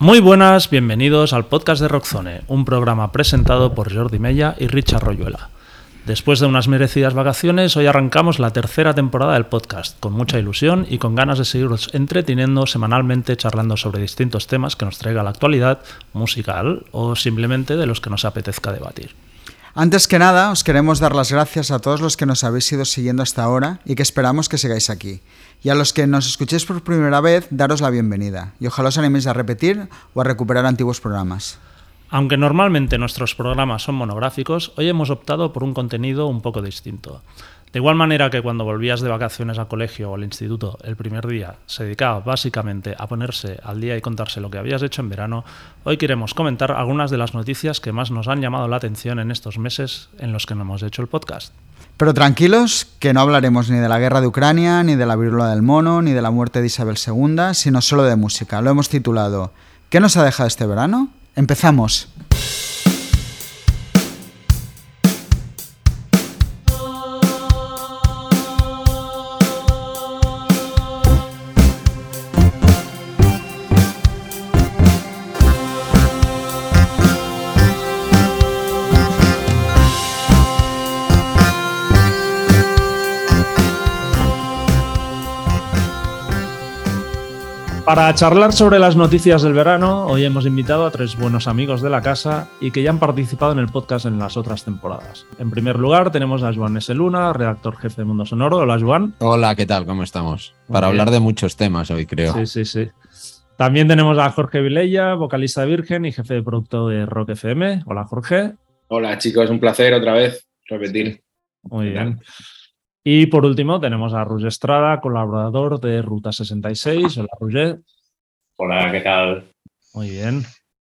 Muy buenas, bienvenidos al podcast de Rockzone, un programa presentado por Jordi Mella y Richard Royuela. Después de unas merecidas vacaciones, hoy arrancamos la tercera temporada del podcast, con mucha ilusión y con ganas de seguiros entreteniendo semanalmente charlando sobre distintos temas que nos traiga la actualidad musical o simplemente de los que nos apetezca debatir. Antes que nada, os queremos dar las gracias a todos los que nos habéis ido siguiendo hasta ahora y que esperamos que sigáis aquí. Y a los que nos escuchéis por primera vez, daros la bienvenida. Y ojalá os animéis a repetir o a recuperar antiguos programas. Aunque normalmente nuestros programas son monográficos, hoy hemos optado por un contenido un poco distinto. De igual manera que cuando volvías de vacaciones al colegio o al instituto el primer día se dedicaba básicamente a ponerse al día y contarse lo que habías hecho en verano, hoy queremos comentar algunas de las noticias que más nos han llamado la atención en estos meses en los que no hemos hecho el podcast. Pero tranquilos, que no hablaremos ni de la guerra de Ucrania, ni de la viruela del mono, ni de la muerte de Isabel II, sino solo de música. Lo hemos titulado ¿Qué nos ha dejado este verano? Empezamos. Para charlar sobre las noticias del verano, hoy hemos invitado a tres buenos amigos de la casa y que ya han participado en el podcast en las otras temporadas. En primer lugar, tenemos a Joan S. Luna, redactor jefe de Mundo Sonoro. Hola, Joan. Hola, ¿qué tal? ¿Cómo estamos? Para hablar de muchos temas hoy, creo. Sí, sí, sí. También tenemos a Jorge Vilella, vocalista de Virgen y jefe de producto de Rock FM. Hola, Jorge. Hola, chicos, un placer otra vez repetir. Muy bien. Y por último tenemos a Roger Estrada, colaborador de Ruta 66. Hola, Roger. Hola, ¿qué tal? Muy bien.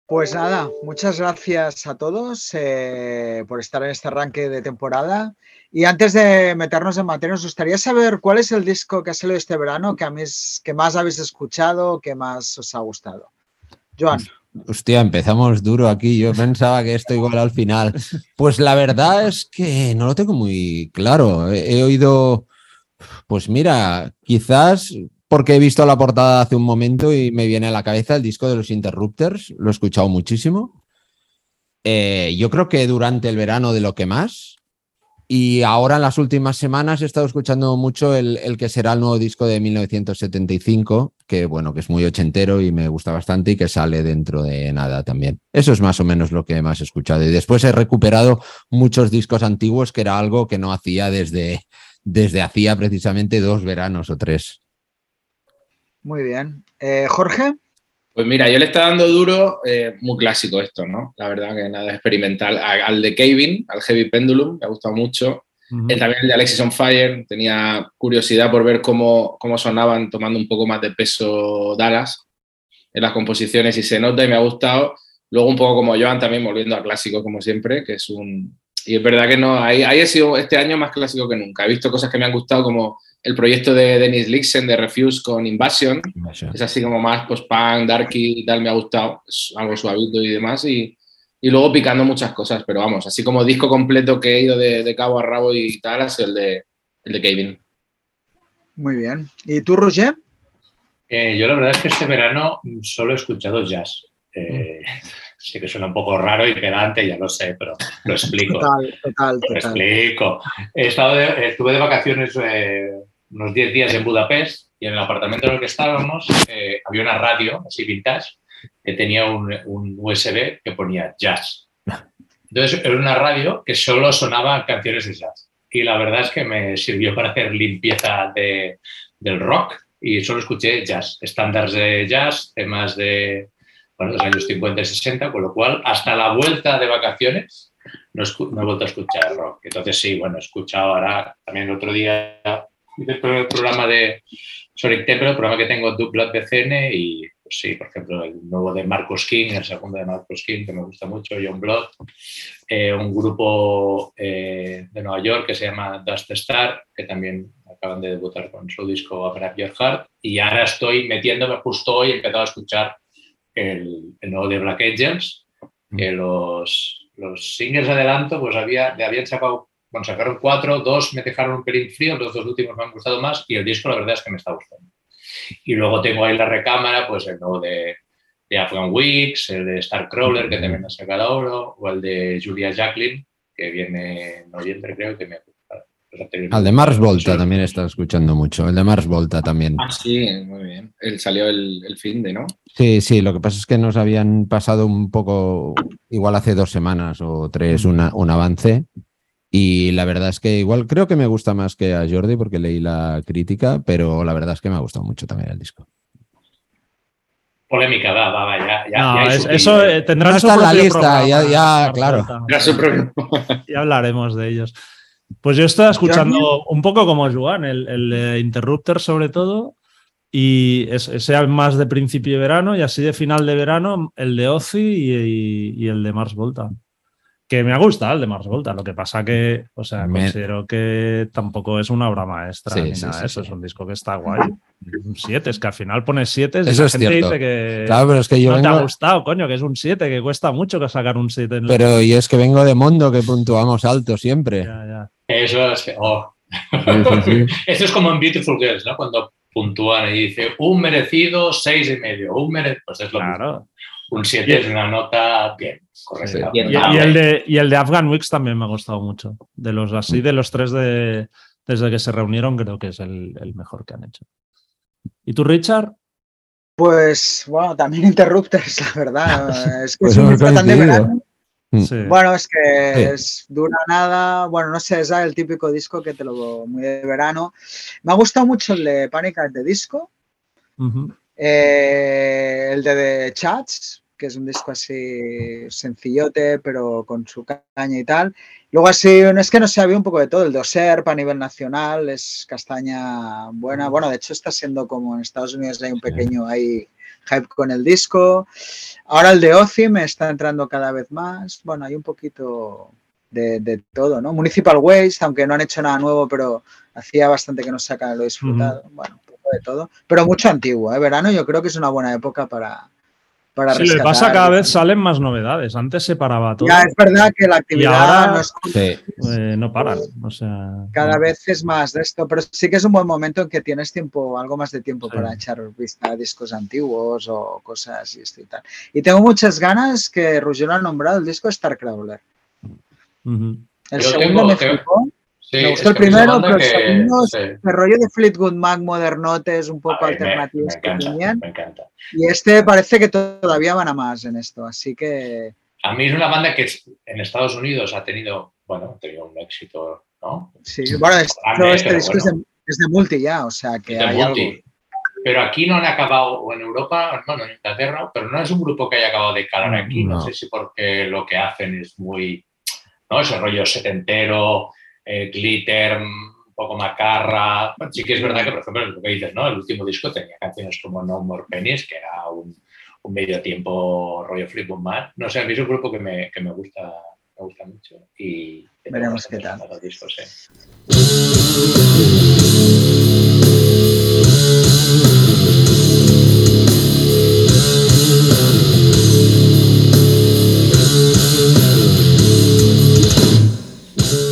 Pues nada, muchas gracias a todos eh, por estar en este arranque de temporada. Y antes de meternos en materia, nos gustaría saber cuál es el disco que ha salido este verano que, a mí que más habéis escuchado, que más os ha gustado. Joan. Hostia, empezamos duro aquí. Yo pensaba que esto igual al final. Pues la verdad es que no lo tengo muy claro. He, oído, pues mira, quizás porque he visto la portada hace un momento y me viene a la cabeza el disco de los Interrupters. Lo he escuchado muchísimo. Eh, yo creo que durante el verano de lo que más. Y ahora en las últimas semanas he estado escuchando mucho el, que será el nuevo disco de 1975, que bueno, que es muy ochentero y me gusta bastante y que sale dentro de nada también. Eso es más o menos lo que más he escuchado. Y después he recuperado muchos discos antiguos, que era algo que no hacía desde, desde hacía precisamente dos veranos o tres. Muy bien. Eh, Jorge. Pues mira, yo le está dando duro, eh, muy clásico esto, ¿no? La verdad que nada experimental. Al de Kevin, al Heavy Pendulum, me ha gustado mucho. También el de Alexis on Fire, tenía curiosidad por ver cómo, cómo sonaban tomando un poco más de peso Dallas en las composiciones y se nota y me ha gustado. Luego un poco como Joan también volviendo a clásico como siempre, que es un... Y es verdad que no, ahí, ahí he sido este año más clásico que nunca. He visto cosas que me han gustado como el proyecto de Dennis Lixen de Refuse con Invasion. Es así como más post-punk, darky y tal, me ha gustado. Es algo suavito y demás. Y, y, luego picando muchas cosas, pero vamos, así como disco completo que he ido de, cabo a rabo y tal, es el de, el de Kevin. Muy bien. ¿Y tú, Roger? Eh, yo la verdad es que este verano solo he escuchado jazz. Eh, sé que suena un poco raro y pedante, ya lo sé, pero lo explico. Total, total, Lo explico. He estado estuve de vacaciones eh, unos 10 días en Budapest y en el apartamento en el que estábamos eh, había una radio, así vintage, que tenía un, USB que ponía jazz. Entonces era una radio que solo sonaba canciones de jazz. Y la verdad es que me sirvió para hacer limpieza de, del rock y solo escuché jazz, estándares de jazz, temas de, bueno, los años 50 y 60, con lo cual hasta la vuelta de vacaciones no, he vuelto a escuchar rock. Entonces sí, bueno, he escuchado ahora también el otro día el programa de Sonic Temple, el programa que tengo Blood BCN y pues sí, por ejemplo, el nuevo de Marcos King, el segundo de Marcos King, que me gusta mucho, John Blood, eh, un grupo eh, de Nueva York que se llama Dust Star, que también acaban de debutar con su disco Open Your Heart, y ahora estoy metiéndome justo hoy, he empezado a escuchar el, nuevo de Black Angels, que mm. los, los singles adelanto, pues había, le habían sacado, bueno, sacaron cuatro, dos me dejaron un pelín frío, los dos últimos me han gustado más y el disco la verdad es que me está gustando. Y luego tengo ahí la recámara, pues el nuevo de, de Afghan Weeks, el de Starcrawler, que también ha sacado ahora, o el de Julia Jacqueline, que viene en noviembre, creo que me al de Mars Volta también está escuchando mucho. El de Mars Volta también. Ah, sí, muy bien. Él salió el, fin de, ¿no? Sí, sí. Lo que pasa es que nos habían pasado un poco, igual hace dos semanas o tres, una, un avance. Y la verdad es que igual creo que me gusta más que a Jordi porque leí la crítica, pero la verdad es que me ha gustado mucho también el disco. Polémica, va, va, va, ya. ya, no, eso eh, tendrá no está en la lista, ya, ya claro. Ya hablaremos de ellos. Pues yo estaba escuchando un poco como Juan, el, el Interrupter sobre todo, y ese más de principio de verano y así de final de verano el de Ozzy y el de Mars Volta que me ha gustado el de Mars Volta. Lo que pasa que, o sea, considero que tampoco es una obra maestra ni nada. eso es un disco que está guay. Un 7, es que al final pones 7 y eso es gente dice que, claro, pero es que yo no te ha gustado, coño, que es un 7, que cuesta mucho que sacar un 7. Pero yo es que vengo de Mundo, que puntuamos alto siempre. Ya, ya. Eso es que, oh. Esto es como en Beautiful Girls, ¿no? Cuando puntúan y dice un merecido 6 y medio, un merecido, pues es lo claro. Un 7 es una nota bien. Correcto. Y, el de, y el de Afghan Weeks también me ha gustado mucho. De los así, de los tres de, desde que se reunieron, creo que es el, mejor que han hecho. ¿Y tú, Richard? Pues bueno, también Interrupters, la verdad. Es que pues es tan de verano. Mm. Bueno, es que es dura nada, bueno, no sé, es el típico disco que te lo muy de verano. Me ha gustado mucho el de Panic at the Disco. Eh, el de The Chats, que es un disco así sencillote, pero con su caña y tal. Luego así, es que no sé, había un poco de todo. El de Oserp a nivel nacional es castaña buena. Bueno, de hecho está siendo como en Estados Unidos hay un pequeño ahí hype con el disco. Ahora el de Ozzy me está entrando cada vez más. Bueno, hay un poquito de, todo, ¿no? Municipal Waste, aunque no han hecho nada nuevo, pero hacía bastante que no sacan, lo he disfrutado. Bueno, de todo, pero mucho antiguo. ¿eh? Verano yo creo que es una buena época para, para sí, le pasa cada vez salen más novedades. Antes se paraba todo. Ya es verdad que la actividad no, eh, no paran. O sea, cada vez es más de esto, pero sí que es un buen momento en que tienes tiempo, algo más de tiempo para echar vista a discos antiguos o cosas y esto y tal. Y tengo muchas ganas que Ruggiero ha nombrado el disco Starcrawler. El segundo me flipó. Me gustó el primero, pero el segundo, el rollo de Fleetwood Mac modernote es un poco alternativo que tenían. Y este parece que todavía van a más en esto, así que... A mí es una banda que en Estados Unidos ha tenido, bueno, ha tenido un éxito, ¿no? Sí, bueno, este disco es, de, multi ya, o sea que hay algo... Pero aquí no han acabado, o en Europa, bueno, en Inglaterra, pero no es un grupo que haya acabado de calar aquí. No, no sé si porque lo que hacen es muy, ¿no? Ese rollo setentero, eh, glitter, un poco macarra. sí que es verdad que, por ejemplo, lo que dices, ¿no? El último disco tenía canciones como No More Pennies, que era un, medio tiempo rollo Flip Man. No sé, a mí es un grupo que me, que me gusta me gusta mucho. Y veremos qué tal. Discos, ¿eh?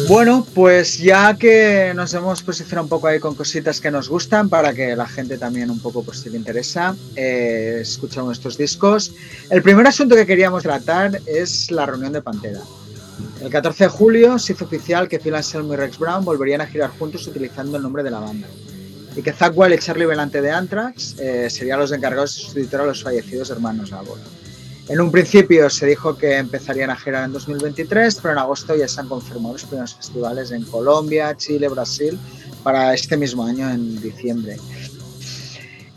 Bueno, pues ya que nos hemos posicionado un poco ahí con cositas que nos gustan para que la gente también un poco, pues si le interesa, eh, escuchamos estos discos. El primer asunto que queríamos tratar es la reunión de Pantera. El 14 de julio se hizo oficial que Phil Anselmo y Rex Brown volverían a girar juntos utilizando el nombre de la banda y que Zach y Charlie Belante de Anthrax eh, serían los encargados de sustituir a los fallecidos hermanos Abbott. En un principio se dijo que empezarían a girar en 2023, pero en agosto ya se han confirmado los primeros festivales en Colombia, Chile, Brasil para este mismo año, en diciembre.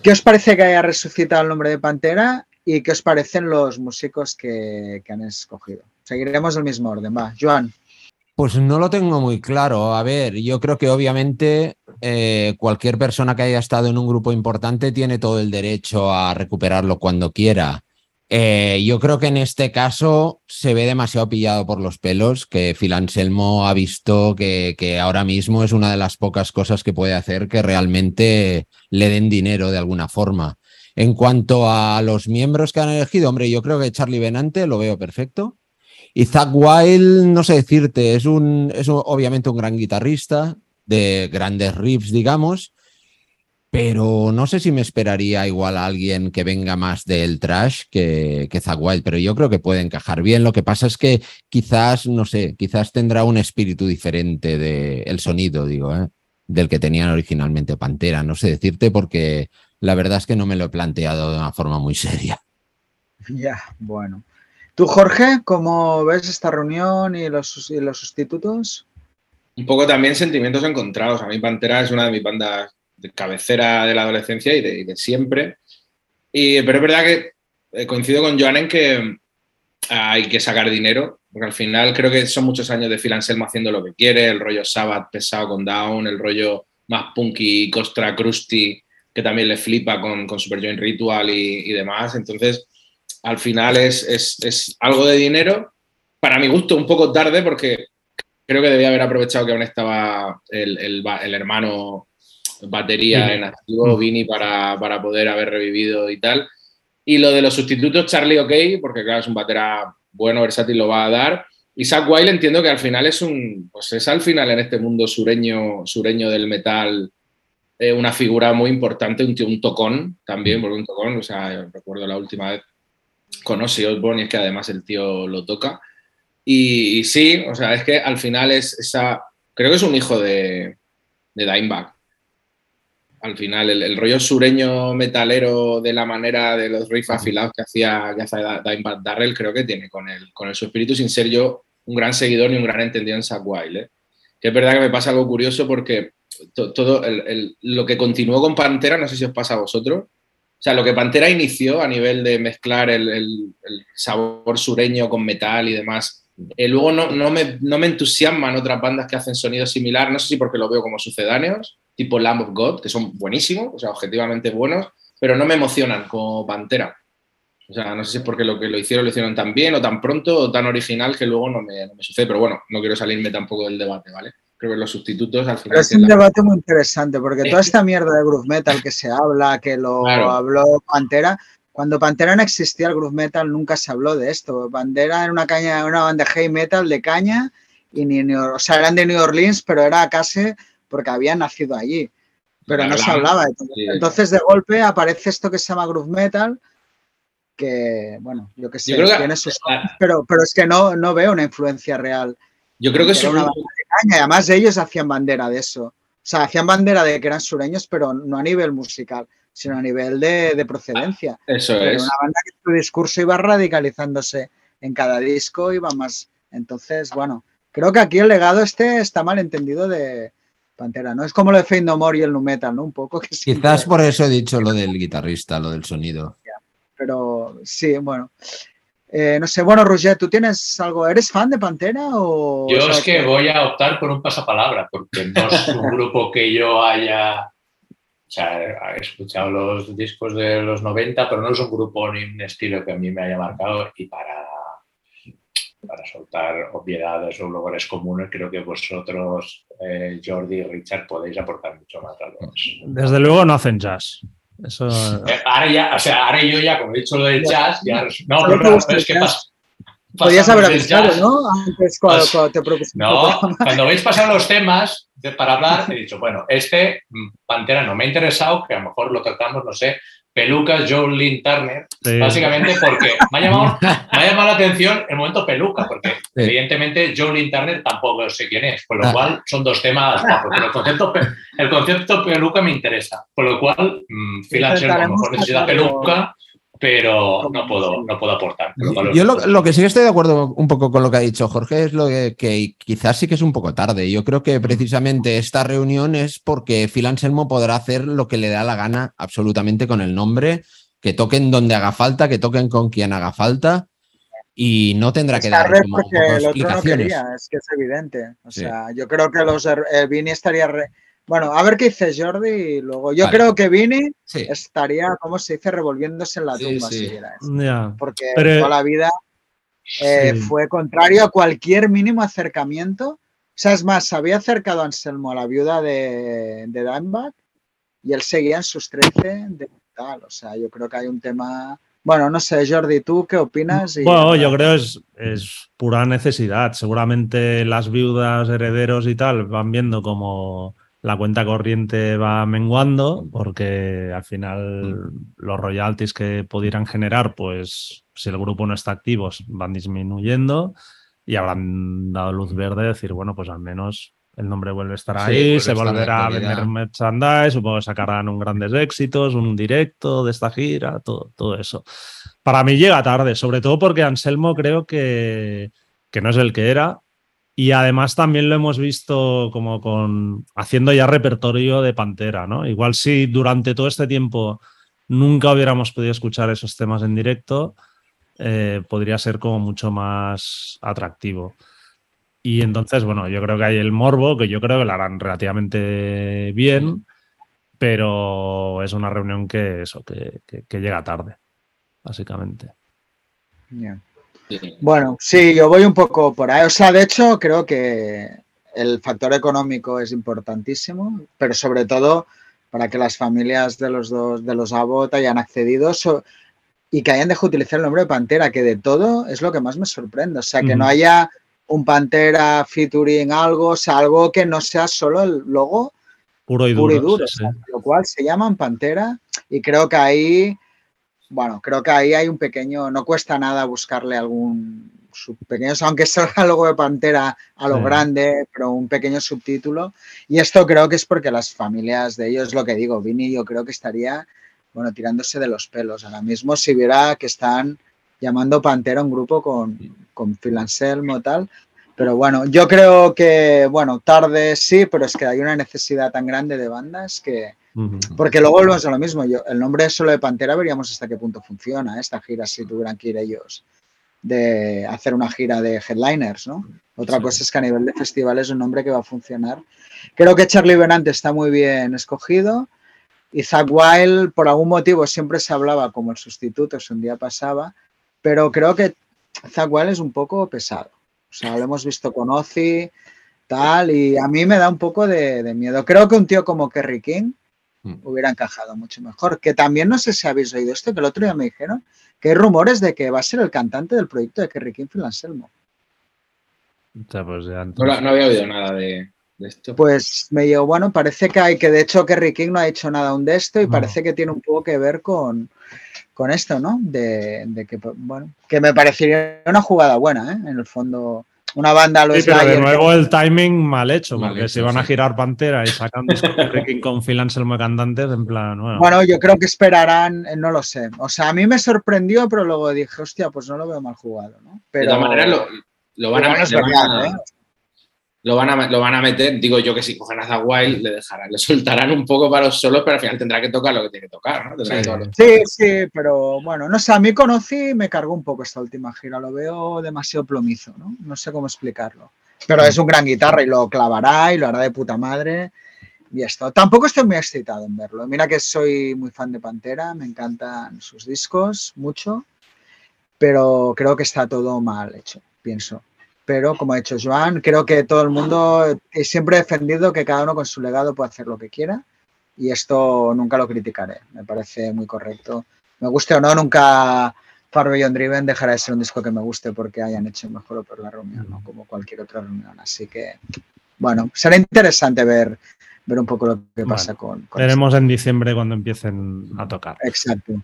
¿Qué os parece que haya resucitado el nombre de Pantera y qué os parecen los músicos que, han escogido? Seguiremos el mismo orden, va. Joan. Pues no lo tengo muy claro. A ver, yo creo que obviamente eh, cualquier persona que haya estado en un grupo importante tiene todo el derecho a recuperarlo cuando quiera. Eh, yo creo que en este caso se ve demasiado pillado por los pelos, que Phil Anselmo ha visto que, ahora mismo es una de las pocas cosas que puede hacer que realmente le den dinero de alguna forma. En cuanto a los miembros que han elegido, hombre, yo creo que Charlie Benante lo veo perfecto. Y Zach Wild, no sé decirte, es, un, es obviamente un gran guitarrista de grandes riffs, digamos, pero no sé si me esperaría igual a alguien que venga más del trash que, que Wild, pero yo creo que puede encajar bien. Lo que pasa es que quizás, no sé, quizás tendrá un espíritu diferente del el sonido, digo, ¿eh? del que tenían originalmente Pantera. No sé decirte porque la verdad es que no me lo he planteado de una forma muy seria. Ya, bueno. ¿Tú, Jorge, cómo ves esta reunión y los, y los sustitutos? Un poco también sentimientos encontrados. A mí Pantera es una de mis bandas de cabecera de la adolescencia y de, siempre. Y, pero es verdad que eh, coincido con Joan en que hay que sacar dinero, porque al final creo que son muchos años de Phil Anselmo haciendo lo que quiere, el rollo Sabbath pesado con Down, el rollo más punky, Costra Krusty, que también le flipa con, con Super Joint Ritual y, demás. Entonces, al final es, es, algo de dinero. Para mi gusto, un poco tarde, porque creo que debía haber aprovechado que aún estaba el, el, el hermano batería en activo, Vini para, para, poder haber revivido y tal. Y lo de los sustitutos, Charlie OK, porque claro, es un batera bueno, versátil, lo va a dar. Y Zach Wild entiendo que al final es un, pues es al final en este mundo sureño, sureño del metal eh, una figura muy importante, un, un tocón también, porque un tocón, o sea, recuerdo la última vez con Ozzy Osbourne y es que además el tío lo toca. Y, sí, o sea, es que al final es esa, creo que es un hijo de, de Dimebag al final el, rollo sureño metalero de la manera de los riffs afilados que hacía, que Dimebag Darrell creo que tiene con el, con el su espíritu sin ser yo un gran seguidor ni un gran entendido en Zack Wild. ¿eh? Que es verdad que me pasa algo curioso porque todo lo que continuó con Pantera, no sé si os pasa a vosotros, o sea, lo que Pantera inició a nivel de mezclar el, sabor sureño con metal y demás, eh, luego no, no, me, no me entusiasman otras bandas que hacen sonido similar, no sé si porque lo veo como sucedáneos, tipo Lamb of God, que son buenísimos, o sea, objetivamente buenos, pero no me emocionan como Pantera. O sea, no sé si es porque lo que lo hicieron lo hicieron tan bien o tan pronto o tan original que luego no me, sucede, pero bueno, no quiero salirme tampoco del debate, ¿vale? Creo que los sustitutos al final... es un debate muy interesante porque toda esta mierda de groove metal que se habla, que lo habló Pantera, cuando Pantera no existía el groove metal nunca se habló de esto. Pantera era una caña, una banda de heavy metal de caña y ni, o sea, eran de New Orleans, pero era casi porque había nacido allí, pero no se hablaba. Entonces, de golpe aparece esto que se llama groove metal, que, bueno, yo que sé, tiene sus pero, pero es que no, no veo una influencia real. Yo creo que es una y además ellos hacían bandera de eso. O sea, hacían bandera de que eran sureños, pero no a nivel musical, sino a nivel de, procedencia. Eso es. Una banda que su discurso iba radicalizándose en cada disco, iba más. Entonces, bueno, creo que aquí el legado este está mal entendido de, Pantera, ¿no? Es como lo de Fade No More y el Nu Metal, ¿no? Un poco que Quizás por eso he dicho lo del guitarrista, lo del sonido. Pero sí, bueno. Eh, no sé, bueno, Roger, ¿tú tienes algo? ¿Eres fan de Pantera o...? Yo es que voy a optar por un pasapalabra, porque no es un grupo que yo haya... O sea, he escuchado los discos de los 90, pero no es un grupo ni un estilo que a mí me haya marcado y para para soltar obviedades o lugares comunes, creo que vosotros, eh, Jordi y Richard, podéis aportar mucho más a los. Desde luego no hacen jazz. Eso... Eh, ahora ya, o sea, ahora yo ya, como he dicho lo del jazz, ya. No, pero, es que pasa. Podrías haber avisado, ¿no? Antes cuando, te propuse. No, cuando veis pasar los temas para hablar, he dicho, bueno, este mm, Pantera no me ha interesado, que a lo mejor lo tratamos, no sé, pelucas Joe Lynn Turner, básicamente porque me ha, llamado, la atención el momento peluca, porque evidentemente Joe Lynn Turner tampoco sé quién es, por lo ah. cual son dos temas, pero el concepto, el concepto peluca me interesa, por lo cual mm, Phil a lo mejor necesita peluca, pero no puedo, no puedo aportar. Yo lo, que sí que estoy de acuerdo un poco con lo que ha dicho Jorge es lo que, quizás sí que es un poco tarde. Yo creo que precisamente esta reunión es porque Phil Anselmo podrá hacer lo que le da la gana absolutamente con el nombre, que toquen donde haga falta, que toquen con quien haga falta y no tendrá que dar como explicaciones. es que es evidente. O sea, yo creo que los eh, Vini estaría bueno, a ver qué dice Jordi y luego. Yo creo que Vini estaría, ¿cómo se dice?, revolviéndose en la tumba si era eso. Porque toda la vida eh, fue contrario a cualquier mínimo acercamiento. O sea, es más, se había acercado Anselmo a la viuda de, de Dimebag y él seguía en sus 13 de tal. O sea, yo creo que hay un tema. Bueno, no sé, Jordi, ¿tú qué opinas? bueno, yo creo que es, es pura necesidad. Seguramente las viudas, herederos y tal van viendo como la cuenta corriente va menguando porque al final los royalties que pudieran generar, pues si el grupo no está activo, van disminuyendo y habrán dado luz verde, decir, bueno, pues al menos el nombre vuelve a estar ahí, se volverá a vender merchandise, supongo que sacarán un grandes éxitos, un directo de esta gira, todo, todo eso. Para mí llega tarde, sobre todo porque Anselmo creo que, que no es el que era, y además también lo hemos visto como con haciendo ya repertorio de Pantera, ¿no? Igual si durante todo este tiempo nunca hubiéramos podido escuchar esos temas en directo, eh, podría ser como mucho más atractivo. Y entonces, bueno, yo creo que hay el morbo, que yo creo que lo harán relativamente bien, pero es una reunión que eso, que, llega tarde, básicamente. Bueno, sí, yo voy un poco por ahí. O sea, de hecho, creo que el factor económico es importantísimo, pero sobre todo para que las familias de los dos, de los Abbott hayan accedido y que hayan dejado utilizar el nombre de Pantera, que de todo es lo que más me sorprende. O sea, que no haya un Pantera featuring algo, o sea, algo que no sea solo el logo puro y duro. Lo cual se llaman Pantera y creo que ahí bueno, creo que ahí hay un pequeño, no cuesta nada buscarle algún pequeño, aunque sea algo de Pantera a lo grande, pero un pequeño subtítulo. Y esto creo que es porque las familias de ellos, lo que digo, Vini yo creo que estaría, bueno, tirándose de los pelos ahora mismo si viera que están llamando Pantera un grupo con, con Phil Anselmo tal. Pero bueno, yo creo que, bueno, tarde sí, pero es que hay una necesidad tan grande de bandas que, porque luego volvemos a lo mismo. Yo, el nombre solo de Pantera veríamos hasta qué punto funciona esta gira si tuvieran que ir ellos de hacer una gira de headliners, ¿no? Otra cosa es que a nivel de festival es un nombre que va a funcionar. Creo que Charlie Benante está muy bien escogido y Zach Wild por algún motivo siempre se hablaba como el sustituto si un día pasaba, pero creo que Zach Wild es un poco pesado. O sea, lo hemos visto con Ozzy, tal, y a mí me da un poco de, de miedo. Creo que un tío como Kerry King. Hubiera encajado mucho mejor. Que también no sé si habéis oído esto, que el otro día me dijeron que hay rumores de que va a ser el cantante del proyecto de Kerry King Anselmo. Pues no, había oído nada de, esto. Pues me digo, bueno, parece que hay, que de hecho Kerry King no ha hecho nada aún de esto y parece que tiene un poco que ver con, con esto, ¿no? De, de, que, bueno, que me parecería una jugada buena, ¿eh? En el fondo, una banda lo sí, pero de nuevo el timing mal hecho, porque si van a girar Pantera y sacan King con Phil Anselmo cantantes, en plan. Bueno. yo creo que esperarán, eh, no lo sé. O sea, a mí me sorprendió, pero luego dije, hostia, pues no lo veo mal jugado, ¿no? Pero, de todas maneras, lo, van a, ¿eh? Lo van a, lo van a meter, digo yo que si cogen a Zaguay le dejarán, le soltarán un poco para los solos, pero al final tendrá que tocar lo que tiene que tocar, ¿no? Sí, sí, pero bueno, no sé, a mí conocí y me cargó un poco esta última gira, lo veo demasiado plomizo, ¿no? No sé cómo explicarlo. Pero es un gran guitarra y lo clavará y lo hará de puta madre. Y esto. Tampoco estoy muy excitado en verlo. Mira que soy muy fan de Pantera, me encantan sus discos mucho, pero creo que está todo mal hecho, pienso pero como ha dicho Joan, creo que todo el mundo siempre he defendido que cada uno con su legado puede hacer lo que quiera y esto nunca lo criticaré, me parece muy correcto. Me guste o no, nunca Far Beyond Driven dejará de ser un disco que me guste porque hayan hecho mejor o peor la reunión, ¿no? como cualquier otra reunión. Así que, bueno, será interesante ver, ver un poco lo que pasa con, con... Veremos en diciembre cuando empiecen a tocar. Exacto.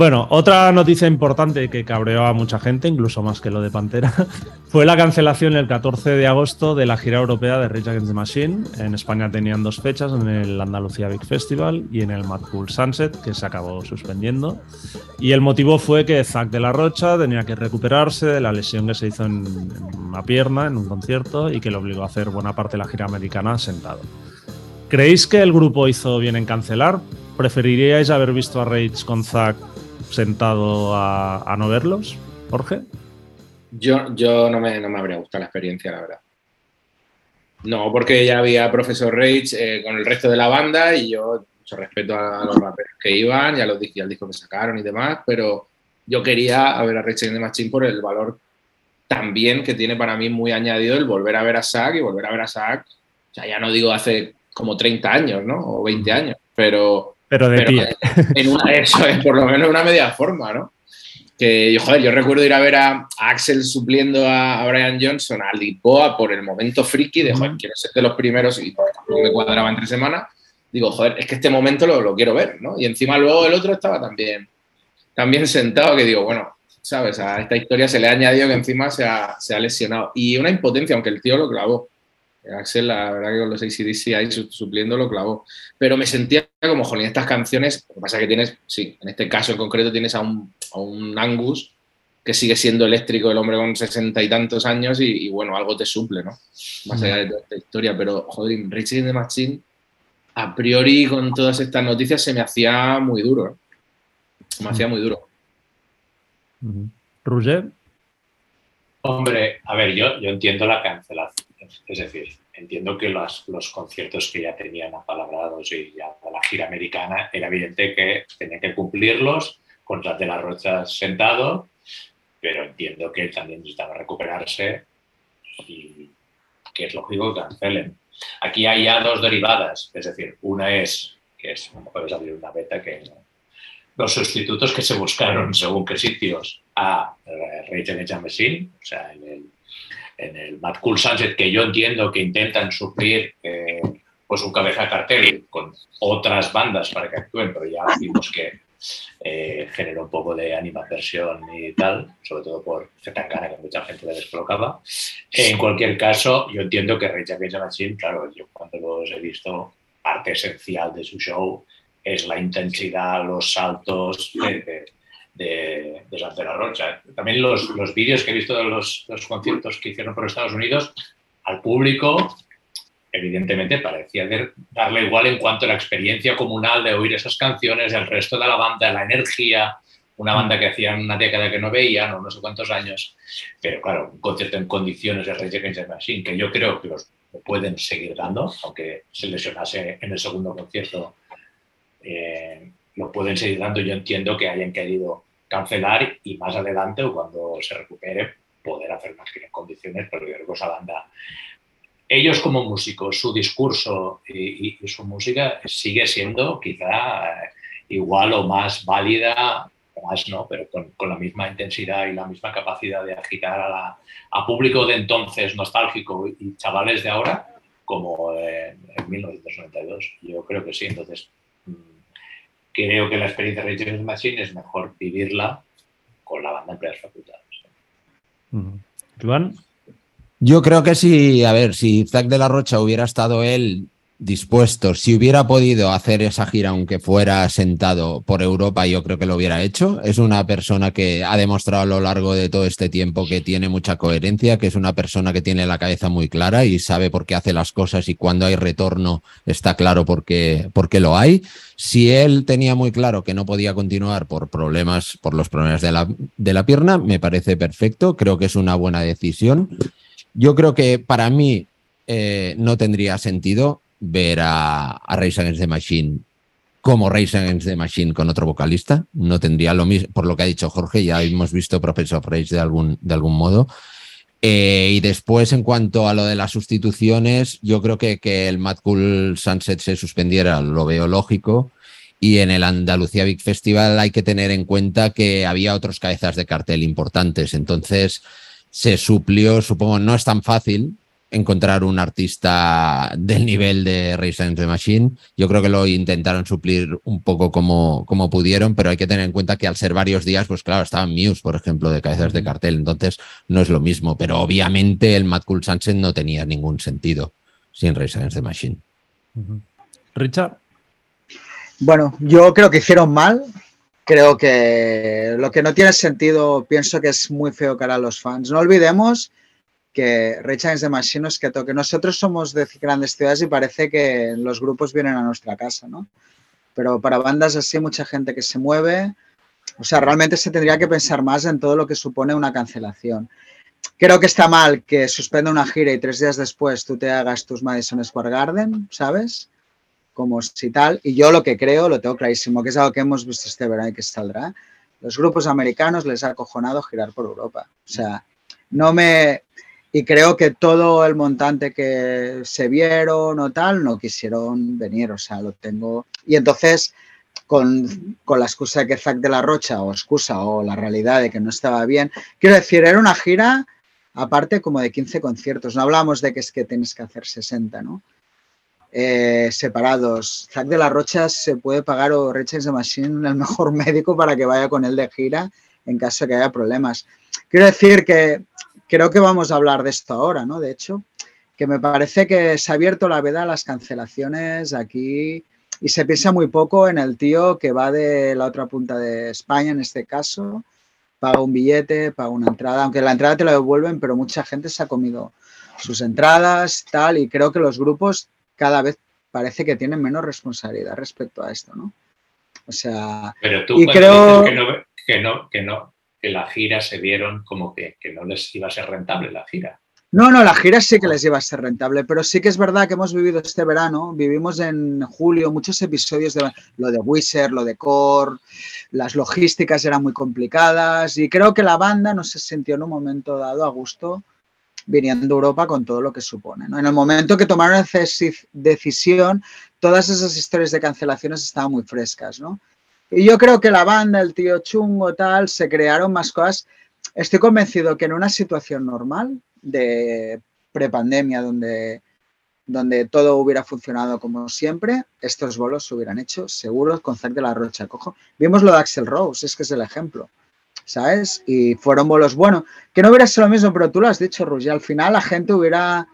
Bueno, otra noticia importante que cabreó a mucha gente, incluso más que lo de Pantera, fue la cancelación el 14 de agosto de la gira europea de Rage Against the Machine. En España tenían dos fechas, en el Andalucía Big Festival y en el Mad Cool Sunset, que se acabó suspendiendo. Y el motivo fue que Zack de la Rocha tenía que recuperarse de la lesión que se hizo en, una pierna en un concierto y que le obligó a hacer buena parte de la gira americana sentado. ¿Creéis que el grupo hizo bien en cancelar? ¿Preferiríais haber visto a Rage con Zack sentado a, no verlos, Jorge? Yo, yo no, me, no me habría gustado la experiencia, la verdad. No, porque ya había Profesor Rage eh, con el resto de la banda y yo mucho respeto a los raperos que iban y, a los, al disco que sacaron y demás, pero yo quería ver a Rage the Machine por el valor también que tiene para mí muy añadido el volver a ver a Zack y volver a ver a Zack, o sea, ya no digo hace como 30 años, ¿no? O 20 años, pero Pero de pie. En una, eso es por lo menos una media forma, ¿no? Que, joder, yo recuerdo ir a ver a, Axel supliendo a, Brian Johnson, a Lipoa por el momento friki de, joder, quiero ser de los primeros y no me cuadraba entre semana. Digo, joder, es que este momento lo, lo, quiero ver, ¿no? Y encima luego el otro estaba también, también sentado, que digo, bueno, ¿sabes? A esta historia se le ha añadido que encima se ha, se ha lesionado. Y una impotencia, aunque el tío lo clavó. Axel, la verdad que con los ACDC ahí supliendo lo clavó. Pero me sentía como, joder, estas canciones, lo que pasa es que tienes, sí, en este caso en concreto tienes a un, a un Angus que sigue siendo eléctrico, el hombre con sesenta y tantos años y, bueno, algo te suple, ¿no? Más allá de toda esta historia. Pero, joder, Richie de Machine, a priori con todas estas noticias se me hacía muy duro. ¿eh? Se me hacía muy duro. Roger. Hombre, a ver, yo, yo entiendo la cancelación. Es decir, entiendo que los, los conciertos que ya tenían apalabrados y ya la gira americana, era evidente que tenían que cumplirlos con de la Rocha sentado, pero entiendo que también necesitaba recuperarse y que es lógico que cancelen. Aquí hay ya dos derivadas, es decir, una es, que es, puedes abrir una beta que los sustitutos que se buscaron según qué sitios a eh, the Machine, o sea, en el, en el Mad Cool Sunset, que yo entiendo que intentan suplir eh, pues un cabeza cartel con otras bandas para que actúen, pero ya vimos que eh, generó un poco de animaversión y tal, sobre todo por Zetangana, que mucha gente le descolocaba. En cualquier caso, yo entiendo que Rage Against the Machine, claro, yo cuando los he visto, parte esencial de su show es la intensidad, los saltos de, de, Rocha. También los, los vídeos que he visto de los, los, conciertos que hicieron por Estados Unidos, al público, evidentemente parecía darle igual en cuanto a la experiencia comunal de oír esas canciones, el resto de la banda, la energía, una banda que hacía una década que no veían, o no sé cuántos años, pero claro, un concierto en condiciones de Rage Against the Machine, que yo creo que los pueden seguir dando, aunque se lesionase en el segundo concierto eh, lo pueden seguir dando. Yo entiendo que hayan querido cancelar y más adelante o cuando se recupere poder hacer más que en condiciones, pero yo creo que esa banda, ellos como músicos, su discurso y, su música sigue siendo quizá eh, igual o más válida, más no, pero con, la misma intensidad y la misma capacidad de agitar a, a público de entonces nostálgico y chavales de ahora como en 1992. Yo creo que sí, entonces creo que la experiencia de Rage Machine es mejor vivirla con la banda en plenas facultades. Juan. Yo creo que si, a ver, si Zack de la Rocha hubiera estado él dispuesto, si hubiera podido hacer esa gira aunque fuera sentado por Europa, yo creo que lo hubiera hecho. Es una persona que ha demostrado a lo largo de todo este tiempo que tiene mucha coherencia, que es una persona que tiene la cabeza muy clara y sabe por qué hace las cosas y cuando hay retorno está claro por qué, por qué lo hay. Si él tenía muy claro que no podía continuar por problemas, por los problemas de la, de la pierna, me parece perfecto. Creo que es una buena decisión. Yo creo que para mí eh, no tendría sentido ver a, a Against the Machine como Race Against the Machine con otro vocalista. No tendría lo mismo, por lo que ha dicho Jorge, ya hemos visto Professor of Rage de algún, de algún modo. Eh, y después, en cuanto a lo de las sustituciones, yo creo que que el Mad Cool Sunset se suspendiera lo veo lógico. Y en el Andalucía Big Festival hay que tener en cuenta que había otros cabezas de cartel importantes. Entonces se suplió, supongo, no es tan fácil encontrar un artista del nivel de Against the Machine. Yo creo que lo intentaron suplir un poco como, como pudieron, pero hay que tener en cuenta que al ser varios días, pues claro, estaban Muse, por ejemplo, de cabezas de cartel, entonces no es lo mismo, pero obviamente el Mad Cool Sunset no tenía ningún sentido sin Race Against the Machine. Richard. Bueno, yo creo que hicieron mal. Creo que lo que no tiene sentido, pienso que es muy feo cara a los fans. No olvidemos que Rage the Machine es que toque. Nosotros somos de grandes ciudades y parece que los grupos vienen a nuestra casa, ¿no? Pero para bandas así, mucha gente que se mueve, o sea, realmente se tendría que pensar más en todo lo que supone una cancelación. Creo que está mal que suspenda una gira y tres días después tú te hagas tus Madison Square Garden, ¿sabes? Como si tal. Y yo lo que creo, lo tengo clarísimo, que es algo que hemos visto este verano y que saldrá. Los grupos americanos les ha acojonado girar por Europa. O sea, no me, y creo que todo el montante que se vieron o tal no quisieron venir, o sea, lo tengo. Y entonces con, la excusa de que Zack de la Rocha, o excusa, o la realidad de que no estaba bien. Quiero decir, era una gira aparte como de 15 conciertos. No hablamos de que es que tienes que hacer 60, ¿no? Eh, separados. Zack de la Rocha se puede pagar o Rage the Machine el mejor médico para que vaya con él de gira en caso de que haya problemas. Quiero decir que creo que vamos a hablar de esto ahora, ¿no? De hecho, que me parece que se ha abierto la veda a las cancelaciones aquí y se piensa muy poco en el tío que va de la otra punta de España, en este caso, paga un billete, paga una entrada, aunque la entrada te la devuelven, pero mucha gente se ha comido sus entradas, tal, y creo que los grupos cada vez parece que tienen menos responsabilidad respecto a esto, ¿no? O sea, pero tú creo... que, no, que, no, que no, que la gira se vieron como que, que no les iba a ser rentable la gira. No, no, la gira sí que les lleva a ser rentable, pero sí que es verdad que hemos vivido este verano, vivimos en julio muchos episodios de lo de Wizard, lo de Core, las logísticas eran muy complicadas y creo que la banda no se sintió en un momento dado a gusto viniendo a Europa con todo lo que supone. En el momento que tomaron esa decisión, todas esas historias de cancelaciones estaban muy frescas, ¿no? Y yo creo que la banda, el tío chungo, tal, se crearon más cosas. Estoy convencido que en una situación normal, de prepandemia donde, donde todo hubiera funcionado como siempre, estos bolos se hubieran hecho seguros con Zack de la Rocha. Cojo. Vimos lo de Axel Rose, es que es el ejemplo. ¿Sabes? Y fueron bolos bueno Que no hubiera sido lo mismo, pero tú lo has dicho, Rush. al final la gente hubiera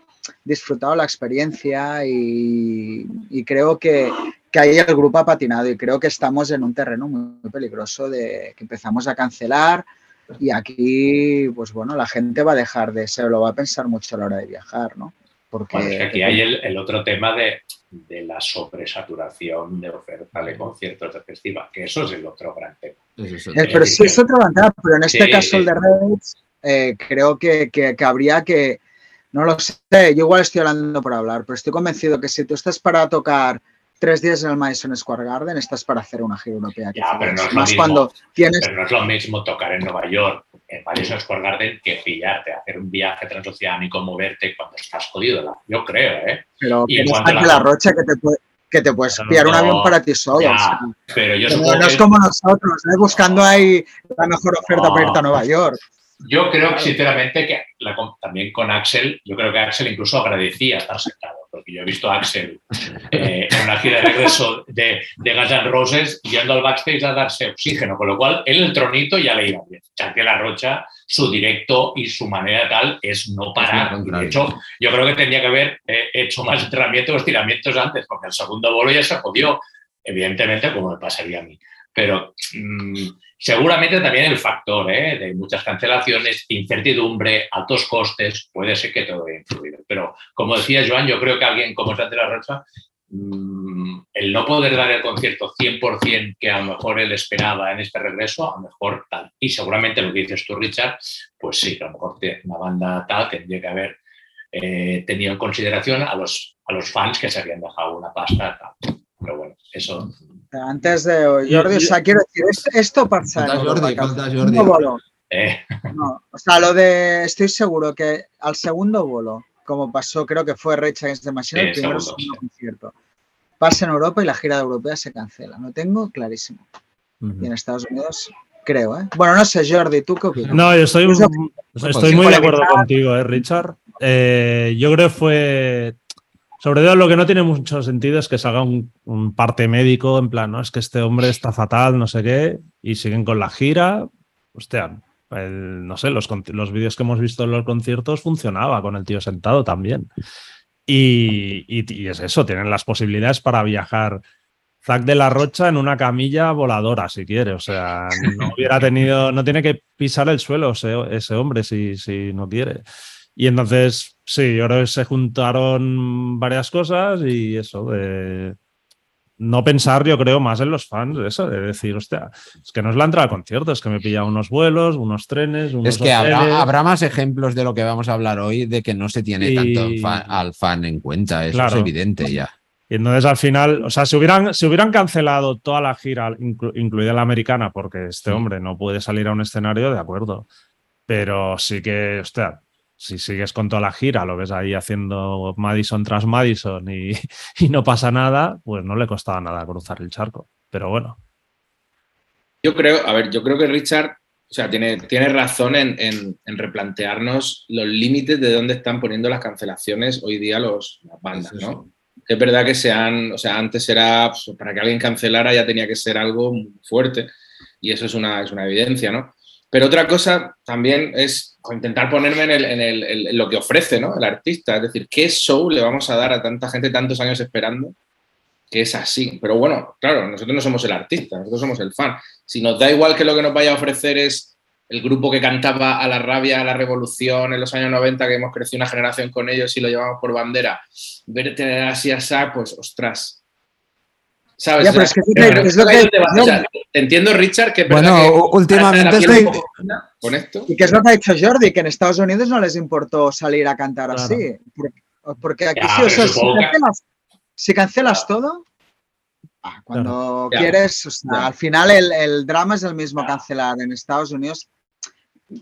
disfrutado la experiencia y, creo que, que, ahí el grupo ha patinado y creo que estamos en un terreno muy peligroso de que empezamos a cancelar, y aquí, pues bueno, la gente va a dejar de ser, lo va a pensar mucho a la hora de viajar, ¿no? Porque aquí hay el, otro tema de, la sobresaturación de oferta de conciertos de festival, que eso es el otro gran tema. Eh, pero sí es otro gran tema, pero en este caso el de Reds, eh, creo que, que, habría que, no lo sé, yo igual estoy hablando por hablar, pero estoy convencido que si tú estás para tocar tres días en el Madison Square Garden, estás para hacer una gira europea. Ya, pero no, es lo mismo, cuando tienes... pero no es lo mismo tocar en Nueva York, en Madison Square Garden, que pillarte, hacer un viaje transoceánico, moverte cuando estás jodido. Yo creo, ¿eh? Pero y en la... la rocha que te puede que te puedes pillar un avión para ti solo. pero yo no es como nosotros, ¿eh? buscando ahí la mejor oferta para irte a Nueva York. Yo creo sinceramente que también con Axel, yo creo que Axel incluso agradecía estar sentado porque yo he visto a Axel eh, en una gira de regreso de, de Guns N' Roses yendo al backstage a darse oxígeno, con lo cual él el tronito ya le iba bien. que La Rocha, su directo y su manera tal es no parar. De hecho, yo creo que tendría que haber eh, hecho más entrenamientos o estiramientos antes, porque el segundo bolo ya se jodió, evidentemente, como me pasaría a mí. Pero mm, Seguramente también el factor ¿eh? de muchas cancelaciones, incertidumbre, altos costes, puede ser que todo haya influido. Pero como decía Joan, yo creo que alguien como Santi La Rocha, mm, el no poder dar el concierto 100% que a lo mejor él esperaba en este regreso, a lo mejor tal. Y seguramente lo que dices tú, Richard, pues sí, a lo mejor una banda tal tendría que haber eh, tenido en consideración a los, a los fans que se habían dejado una pasta. Tal. Pero bueno, eso antes de Jordi, o sea, quiero decir, esto pasa. Jordi, Jordi. Eh. o sea, lo de. Estoy seguro que al segundo bolo, como pasó, creo que fue Recha Against the Machine, el primero segundo, concierto, pasa en Europa y la gira de europea se cancela. Lo tengo clarísimo. Y en Estados Unidos, creo, ¿eh? Bueno, no sé, Jordi, ¿tú qué opinas? No, yo estoy, estoy muy de acuerdo contigo, ¿eh, Richard? Eh, yo creo que fue sobre todo lo que no tiene mucho sentido es que salga un, parte médico en plan, no, es que este hombre está fatal, no sé qué, y siguen con la gira. Hostia, no sé, los, los vídeos que hemos visto en los conciertos funcionaba con el tío sentado también. Y, y, es eso, tienen las posibilidades para viajar. Zack de la Rocha en una camilla voladora, si quiere. O sea, no hubiera tenido, no tiene que pisar el suelo ese, ese hombre si, si no quiere. Y entonces, sí, ahora se juntaron varias cosas y eso, de no pensar, yo creo, más en los fans, eso, de decir, hostia, es que no es la entrada al concierto, es que me pilla unos vuelos, unos trenes, unos Es que habrá, más ejemplos de lo que vamos a hablar hoy de que no se tiene tanto al fan en cuenta, eso es evidente ya. Y entonces al final, o sea, si hubieran, si hubieran cancelado toda la gira, incluida la americana, porque este hombre no puede salir a un escenario, de acuerdo. Pero sí que, hostia, si sigues con toda la gira, lo ves ahí haciendo Madison tras Madison y, no pasa nada, pues no le costaba nada cruzar el charco. Pero bueno, Yo creo, a ver, yo creo que Richard, o sea, tiene, tiene razón en, en, replantearnos los límites de dónde están poniendo las cancelaciones hoy día los, las bandas, ¿no? Es verdad que sean, o sea, antes era, pues, para que alguien cancelara ya tenía que ser algo fuerte y eso es una, es una evidencia, ¿no? Pero otra cosa también es intentar ponerme en, el, en, el, en, lo que ofrece ¿no? el artista, es decir, ¿qué show le vamos a dar a tanta gente tantos años esperando que es así? Pero bueno, claro, nosotros no somos el artista, nosotros somos el fan. Si nos da igual que lo que nos vaya a ofrecer es el grupo que cantaba a la rabia, a la revolución en los años 90, que hemos crecido una generación con ellos y lo llevamos por bandera, ver tener así a Sa, pues ostras. ¿Sabes? entiendo, Richard, que. Bueno, últimamente estoy. Con esto. ¿Y qué es lo que ha dicho Jordi? Que en Estados Unidos no les importó salir a cantar así. Porque, aquí sí, o sea, si, cancelas, todo, ah, cuando quieres, al final el, el, drama es el mismo cancelar en Estados Unidos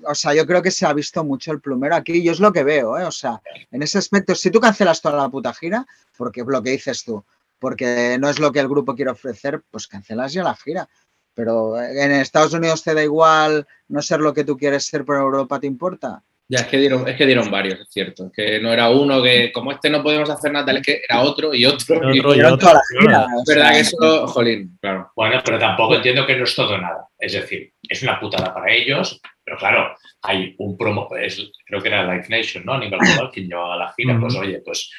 o sea, yo creo que se ha visto mucho el plumero aquí y es lo que veo, ¿eh? O sea, en ese aspecto, si tú cancelas toda la puta gira, porque lo que dices tú, porque no es lo que el grupo quiere ofrecer, pues cancelas ya la gira. Pero en Estados Unidos te da igual no ser lo que tú quieres ser, pero Europa te importa. Ya, es que dieron, es que dieron varios, es cierto. que no era uno que, como este no podemos hacer nada, es que era otro y otro. y, otro, y Toda la gira, es verdad que eso, jolín, claro. Bueno, pero tampoco entiendo que no es todo nada. Es decir, es una putada para ellos, pero claro, hay un promo, creo que era Life Nation, ¿no? A nivel global, quien llevaba la gira, pues oye, pues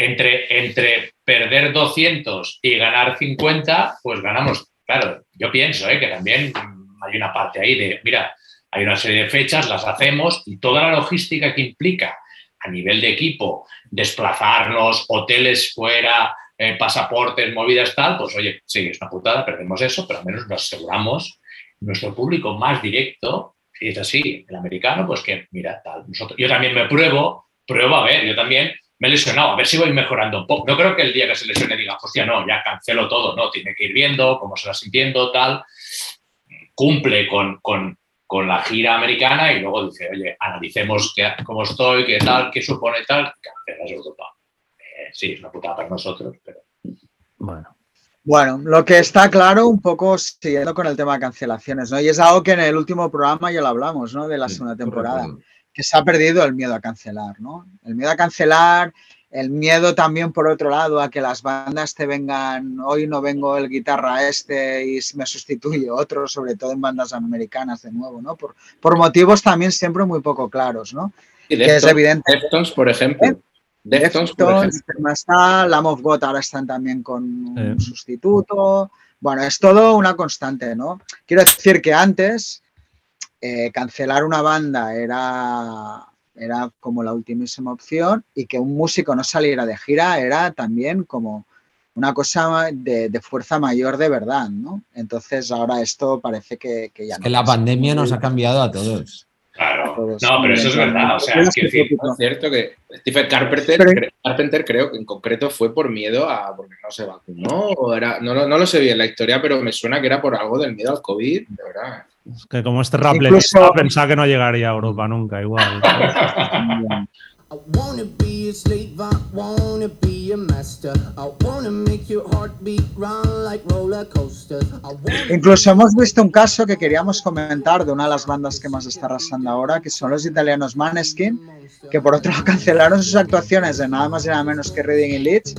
entre, entre perder 200 y ganar 50, pues ganamos. Claro, yo pienso ¿eh? que también hay una parte ahí de, mira, hay una serie de fechas, las hacemos y toda la logística que implica a nivel de equipo, desplazarnos, hoteles fuera, eh, pasaportes, movidas, tal, pues oye, sí, es una putada, perdemos eso, pero al menos nos aseguramos nuestro público más directo, si es así, el americano, pues que, mira, tal, nosotros, yo también me pruebo, pruebo a ver, yo también me he lesionado, a ver si voy mejorando un poco. No creo que el día que se lesione diga, hostia, no, ya cancelo todo, no, tiene que ir viendo cómo se va sintiendo, tal, cumple con, con, con la gira americana y luego dice, oye, analicemos qué, cómo estoy, qué tal, qué supone tal, cancelas Europa. Eh, sí, es una putada para nosotros, pero... Bueno. Bueno, lo que está claro, un poco siguiendo con el tema de cancelaciones, ¿no? Y es algo que en el último programa ya lo hablamos, ¿no? De la segunda temporada que se ha perdido el miedo a cancelar, ¿no? El miedo a cancelar, el miedo también por otro lado a que las bandas te vengan, hoy no vengo el guitarra este y me sustituye otro, sobre todo en bandas americanas de nuevo, ¿no? Por, por motivos también siempre muy poco claros, ¿no? Y que es evidente. Deftones, por ejemplo. ¿Eh? Deftones, por ejemplo. Está, Lamb of God ahora están también con un sustituto. Bueno, es todo una constante, ¿no? Quiero decir que antes eh, cancelar una banda era, era como la ultimísima opción y que un músico no saliera de gira era también como una cosa de, fuerza mayor de verdad, ¿no? Entonces ahora esto parece que, ya no. que la pandemia nos ha cambiado a todos. Claro, no, pero eso es verdad. O sea, es, cierto que Stephen Carpenter, Carpenter creo que en concreto fue por miedo a porque no se vacunó o era, no, no, lo sé bien la historia, pero me suena que era por algo del miedo al COVID, de verdad. Que como este rap pensaba que no llegaría a Europa nunca, igual. Incluso hemos visto un caso que queríamos comentar de una de las bandas que más está arrasando ahora, que son los italianos Maneskin, que por otro lado cancelaron sus actuaciones de nada más y nada menos que Reading in Leeds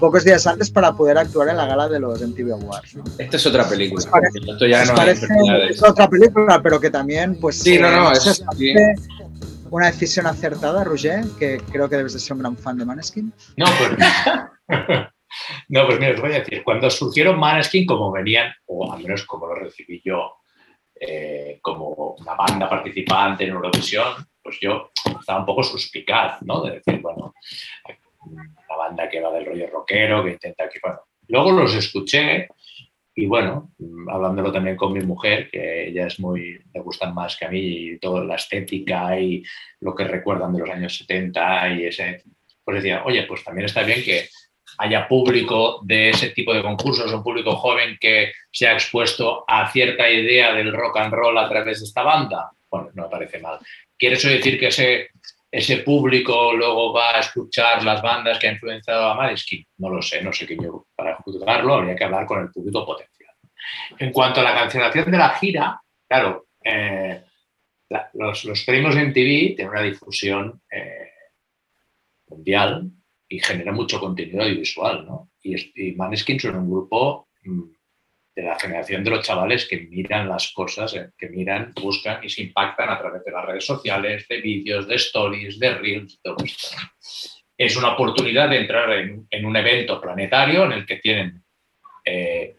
pocos días antes para poder actuar en la gala de los MTV Awards. Esta es otra película. es otra película, pero que también, pues. Sí, no, no, es, una decisión acertada, Roger, que creo que debes de ser un gran fan de Maneskin. No, pues, no, pues mira, os voy a decir, cuando surgieron Maneskin, como venían, o al menos como lo recibí yo, eh, como una banda participante en Eurovisión, pues yo estaba un poco suspicaz, ¿no? De decir, bueno, una banda que va del rollo rockero, que intenta que, bueno, luego los escuché y bueno, hablándolo también con mi mujer, que ella es muy, le gustan más que a mí, y toda la estética y lo que recuerdan de los años 70 y ese, pues decía, oye, pues también está bien que haya público de ese tipo de concursos, un público joven que se ha expuesto a cierta idea del rock and roll a través de esta banda. Bueno, no me parece mal. ¿Quiere eso decir que ese, ese público luego va a escuchar las bandas que han influenciado a Maneskin? No lo sé, no sé qué yo para juzgarlo habría que hablar con el público potencial. En cuanto a la cancelación de la gira, claro, eh, los, los, premios en TV tienen una difusión eh, mundial y genera mucho contenido audiovisual, ¿no? Y, y Maneskin son un grupo mm, de la generación de los chavales que miran las cosas, eh, que miran, buscan y se impactan a través de las redes sociales, de vídeos, de stories, de reels, todo esto. Es una oportunidad de entrar en, un evento planetario en el que tienen, eh,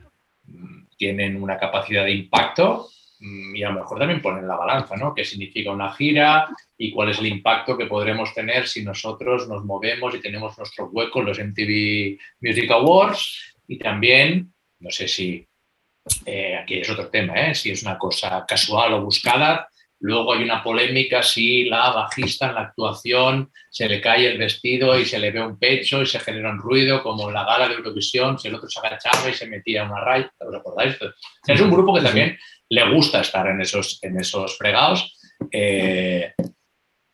tienen una capacidad de impacto mm, y a lo mejor también ponen la balanza, ¿no? ¿Qué significa una gira y cuál es el impacto que podremos tener si nosotros nos movemos y tenemos nuestro hueco en los MTV Music Awards? Y también, no sé si eh, aquí es otro tema, ¿eh? si es una cosa casual o buscada. Luego hay una polémica si la bajista en la actuación se le cae el vestido y se le ve un pecho y se genera un ruido, como en la gala de Eurovisión, si el otro se agachaba y se metía una raya. ¿Os acordáis? Es un grupo que también le gusta estar en esos, en esos fregados. Eh,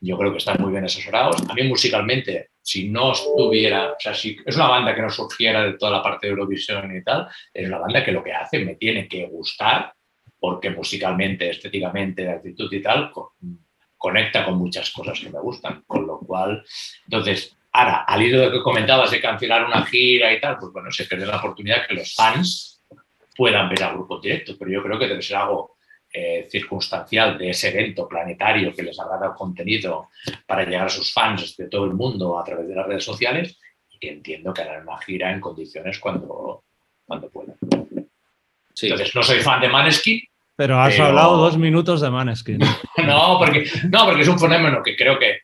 yo creo que están muy bien asesorados. Mí musicalmente si no estuviera, o sea, si es una banda que no surgiera de toda la parte de Eurovisión y tal, es una banda que lo que hace me tiene que gustar porque musicalmente, estéticamente, de actitud y tal, conecta con muchas cosas que me gustan. Con lo cual, entonces, ahora, al hilo de que comentabas de cancelar una gira y tal, pues bueno, se pierde la oportunidad que los fans puedan ver al grupo directo, pero yo creo que debe ser algo eh, circunstancial de ese evento planetario que les habrá dado contenido para llegar a sus fans de todo el mundo a través de las redes sociales y que entiendo que harán una gira en condiciones cuando, cuando puedan. Entonces, no soy fan de Maneskin. Pero has hablado dos minutos de Maneskin. no, porque, no, porque es un fenómeno que creo que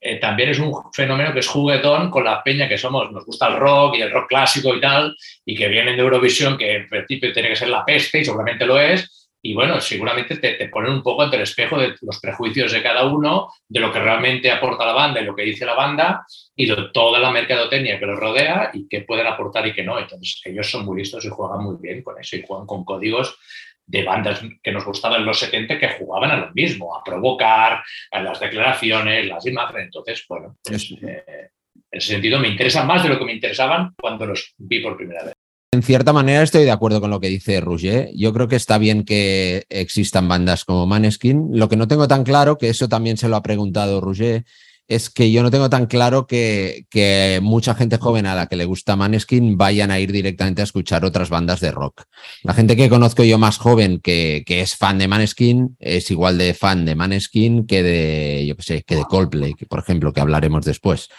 eh, también es un fenómeno que es juguetón con la peña que somos, nos gusta el rock y el rock clásico y tal, y que vienen de Eurovisión, que en principio tiene que ser la peste y seguramente lo es, y bueno, seguramente te, te, ponen un poco ante el espejo de los prejuicios de cada uno, de lo que realmente aporta la banda y lo que dice la banda, y de toda la mercadotecnia que los rodea y qué pueden aportar y qué no. Entonces, ellos son muy listos y juegan muy bien con eso y juegan con códigos de bandas que nos gustaban en los 70 que jugaban a lo mismo, a provocar, a las declaraciones, las imágenes. Entonces, bueno, pues, eh, en ese sentido me interesan más de lo que me interesaban cuando los vi por primera vez. En cierta manera estoy de acuerdo con lo que dice Rouget. Yo creo que está bien que existan bandas como Maneskin. Lo que no tengo tan claro, que eso también se lo ha preguntado Rouget, es que yo no tengo tan claro que, mucha gente joven a la que le gusta Maneskin vayan a ir directamente a escuchar otras bandas de rock. La gente que conozco yo más joven que, que es fan de Maneskin es igual de fan de Maneskin que de, yo qué sé, que de Coldplay, por ejemplo, que hablaremos después.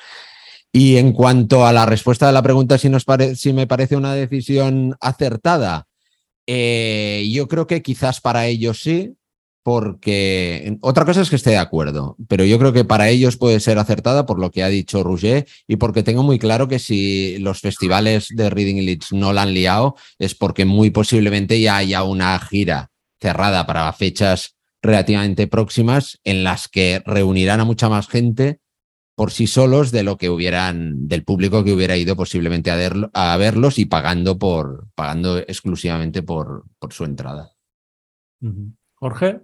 Y en cuanto a la respuesta de la pregunta, si, nos si me parece una decisión acertada, eh, yo creo que quizás para ellos sí, porque otra cosa es que esté de acuerdo, pero yo creo que para ellos puede ser acertada por lo que ha dicho Rouget y porque tengo muy claro que si los festivales de Reading Leeds no la han liado es porque muy posiblemente ya haya una gira cerrada para fechas relativamente próximas en las que reunirán a mucha más gente por sí solos de lo que hubieran, del público que hubiera ido posiblemente a, verlos y pagando por, pagando exclusivamente por, por su entrada. Jorge.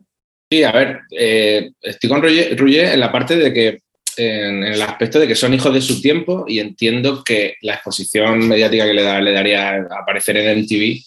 Sí, a ver, eh, estoy con Ruye en la parte de que, en el aspecto de que son hijos de su tiempo y entiendo que la exposición mediática que le, da, le daría aparecer en MTV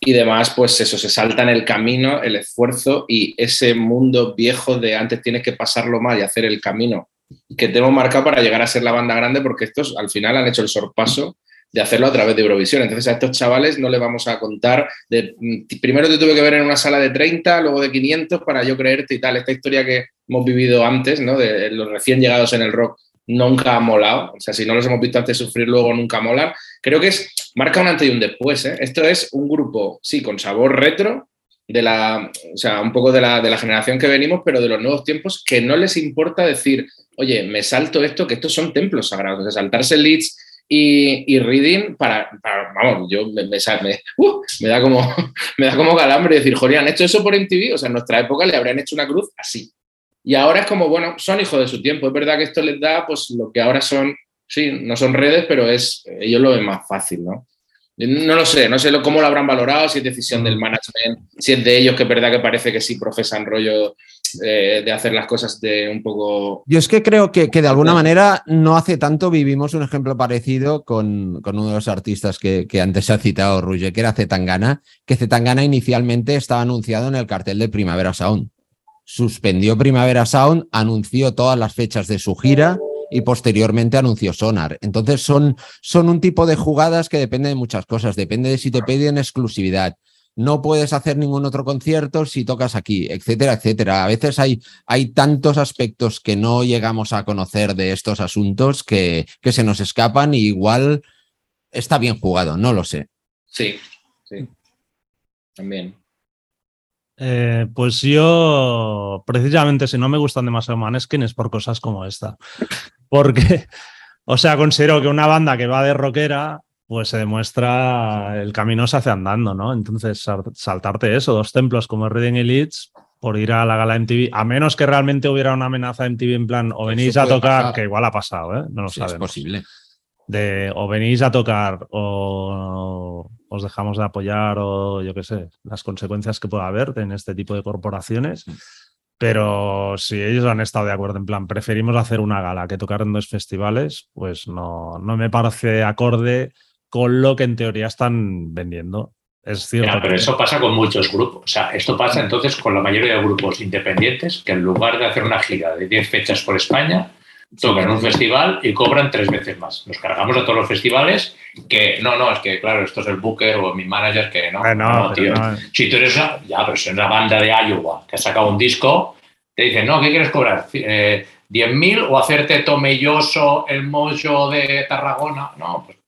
y demás, pues eso, se salta en el camino, el esfuerzo y ese mundo viejo de antes tienes que pasarlo mal y hacer el camino que te hemos marcado para llegar a ser la banda grande, porque estos al final han hecho el sorpaso de hacerlo a través de Eurovisión. Entonces a estos chavales no les vamos a contar, de, mm, primero te tuve que ver en una sala de 30, luego de 500 para yo creerte y tal. Esta historia que hemos vivido antes, ¿no? de los recién llegados en el rock, nunca ha molado. O sea, si no los hemos visto antes sufrir, luego nunca molan. Creo que es, marca un antes y un después. ¿eh? Esto es un grupo, sí, con sabor retro, de la, o sea, un poco de la, de la generación que venimos, pero de los nuevos tiempos, que no les importa decir, oye, me salto esto, que estos son templos sagrados, de saltarse leads y, reading para, vamos, yo me, uh, me, da como, me da como calambre decir, joder, han hecho eso por MTV, o sea, en nuestra época le habrían hecho una cruz así. Y ahora es como, bueno, son hijos de su tiempo, es verdad que esto les da, pues lo que ahora son, sí, no son redes, pero es, ellos lo ven más fácil, ¿no? No lo sé, no sé cómo lo habrán valorado, si es decisión del management, si es de ellos, que es verdad que parece que sí profesan rollo eh, de hacer las cosas de un poco... Yo es que creo que, de alguna manera no hace tanto vivimos un ejemplo parecido con, uno de los artistas que, antes ha citado, Ruge, que era Zetangana, que Zetangana inicialmente estaba anunciado en el cartel de Primavera Sound. Suspendió Primavera Sound, anunció todas las fechas de su gira y posteriormente anunció Sonar. Entonces son, son un tipo de jugadas que depende de muchas cosas. Depende de si te piden exclusividad. No puedes hacer ningún otro concierto si tocas aquí, etcétera, etcétera. A veces hay, hay tantos aspectos que no llegamos a conocer de estos asuntos que, que se nos escapan y igual está bien jugado, no lo sé. Sí, sí. También. Eh, pues yo, precisamente, si no me gustan demasiado Maneskin es por cosas como esta. Porque, o sea, considero que una banda que va de rockera, pues se demuestra el camino se hace andando, ¿no? Entonces, saltarte eso, dos templos como Reading Elites, por ir a la gala MTV, a menos que realmente hubiera una amenaza MTV en plan, o venís a tocar, que igual ha pasado, ¿eh? No lo sabemos. Es posible. De, o venís a tocar, o os dejamos de apoyar, o yo qué sé, las consecuencias que pueda haber en este tipo de corporaciones. Pero si ellos han estado de acuerdo en plan, preferimos hacer una gala que tocar en dos festivales, pues no, no me parece acorde con lo que en teoría están vendiendo. Es cierto. pero eso pasa con muchos grupos. O sea, esto pasa entonces con la mayoría de grupos independientes que en lugar de hacer una gira de 10 fechas por España, tocan un festival y cobran tres veces más. Nos cargamos a todos los festivales que no, no, es que claro, esto es el booker o mi manager que no, no, tío. Si tú eres una, ya, pero si eres una banda de Iowa que ha sacado un disco, te dicen, no, ¿qué quieres cobrar? Eh, ¿10.000 o hacerte Tomelloso, el Mojo de Tarragona? No, pues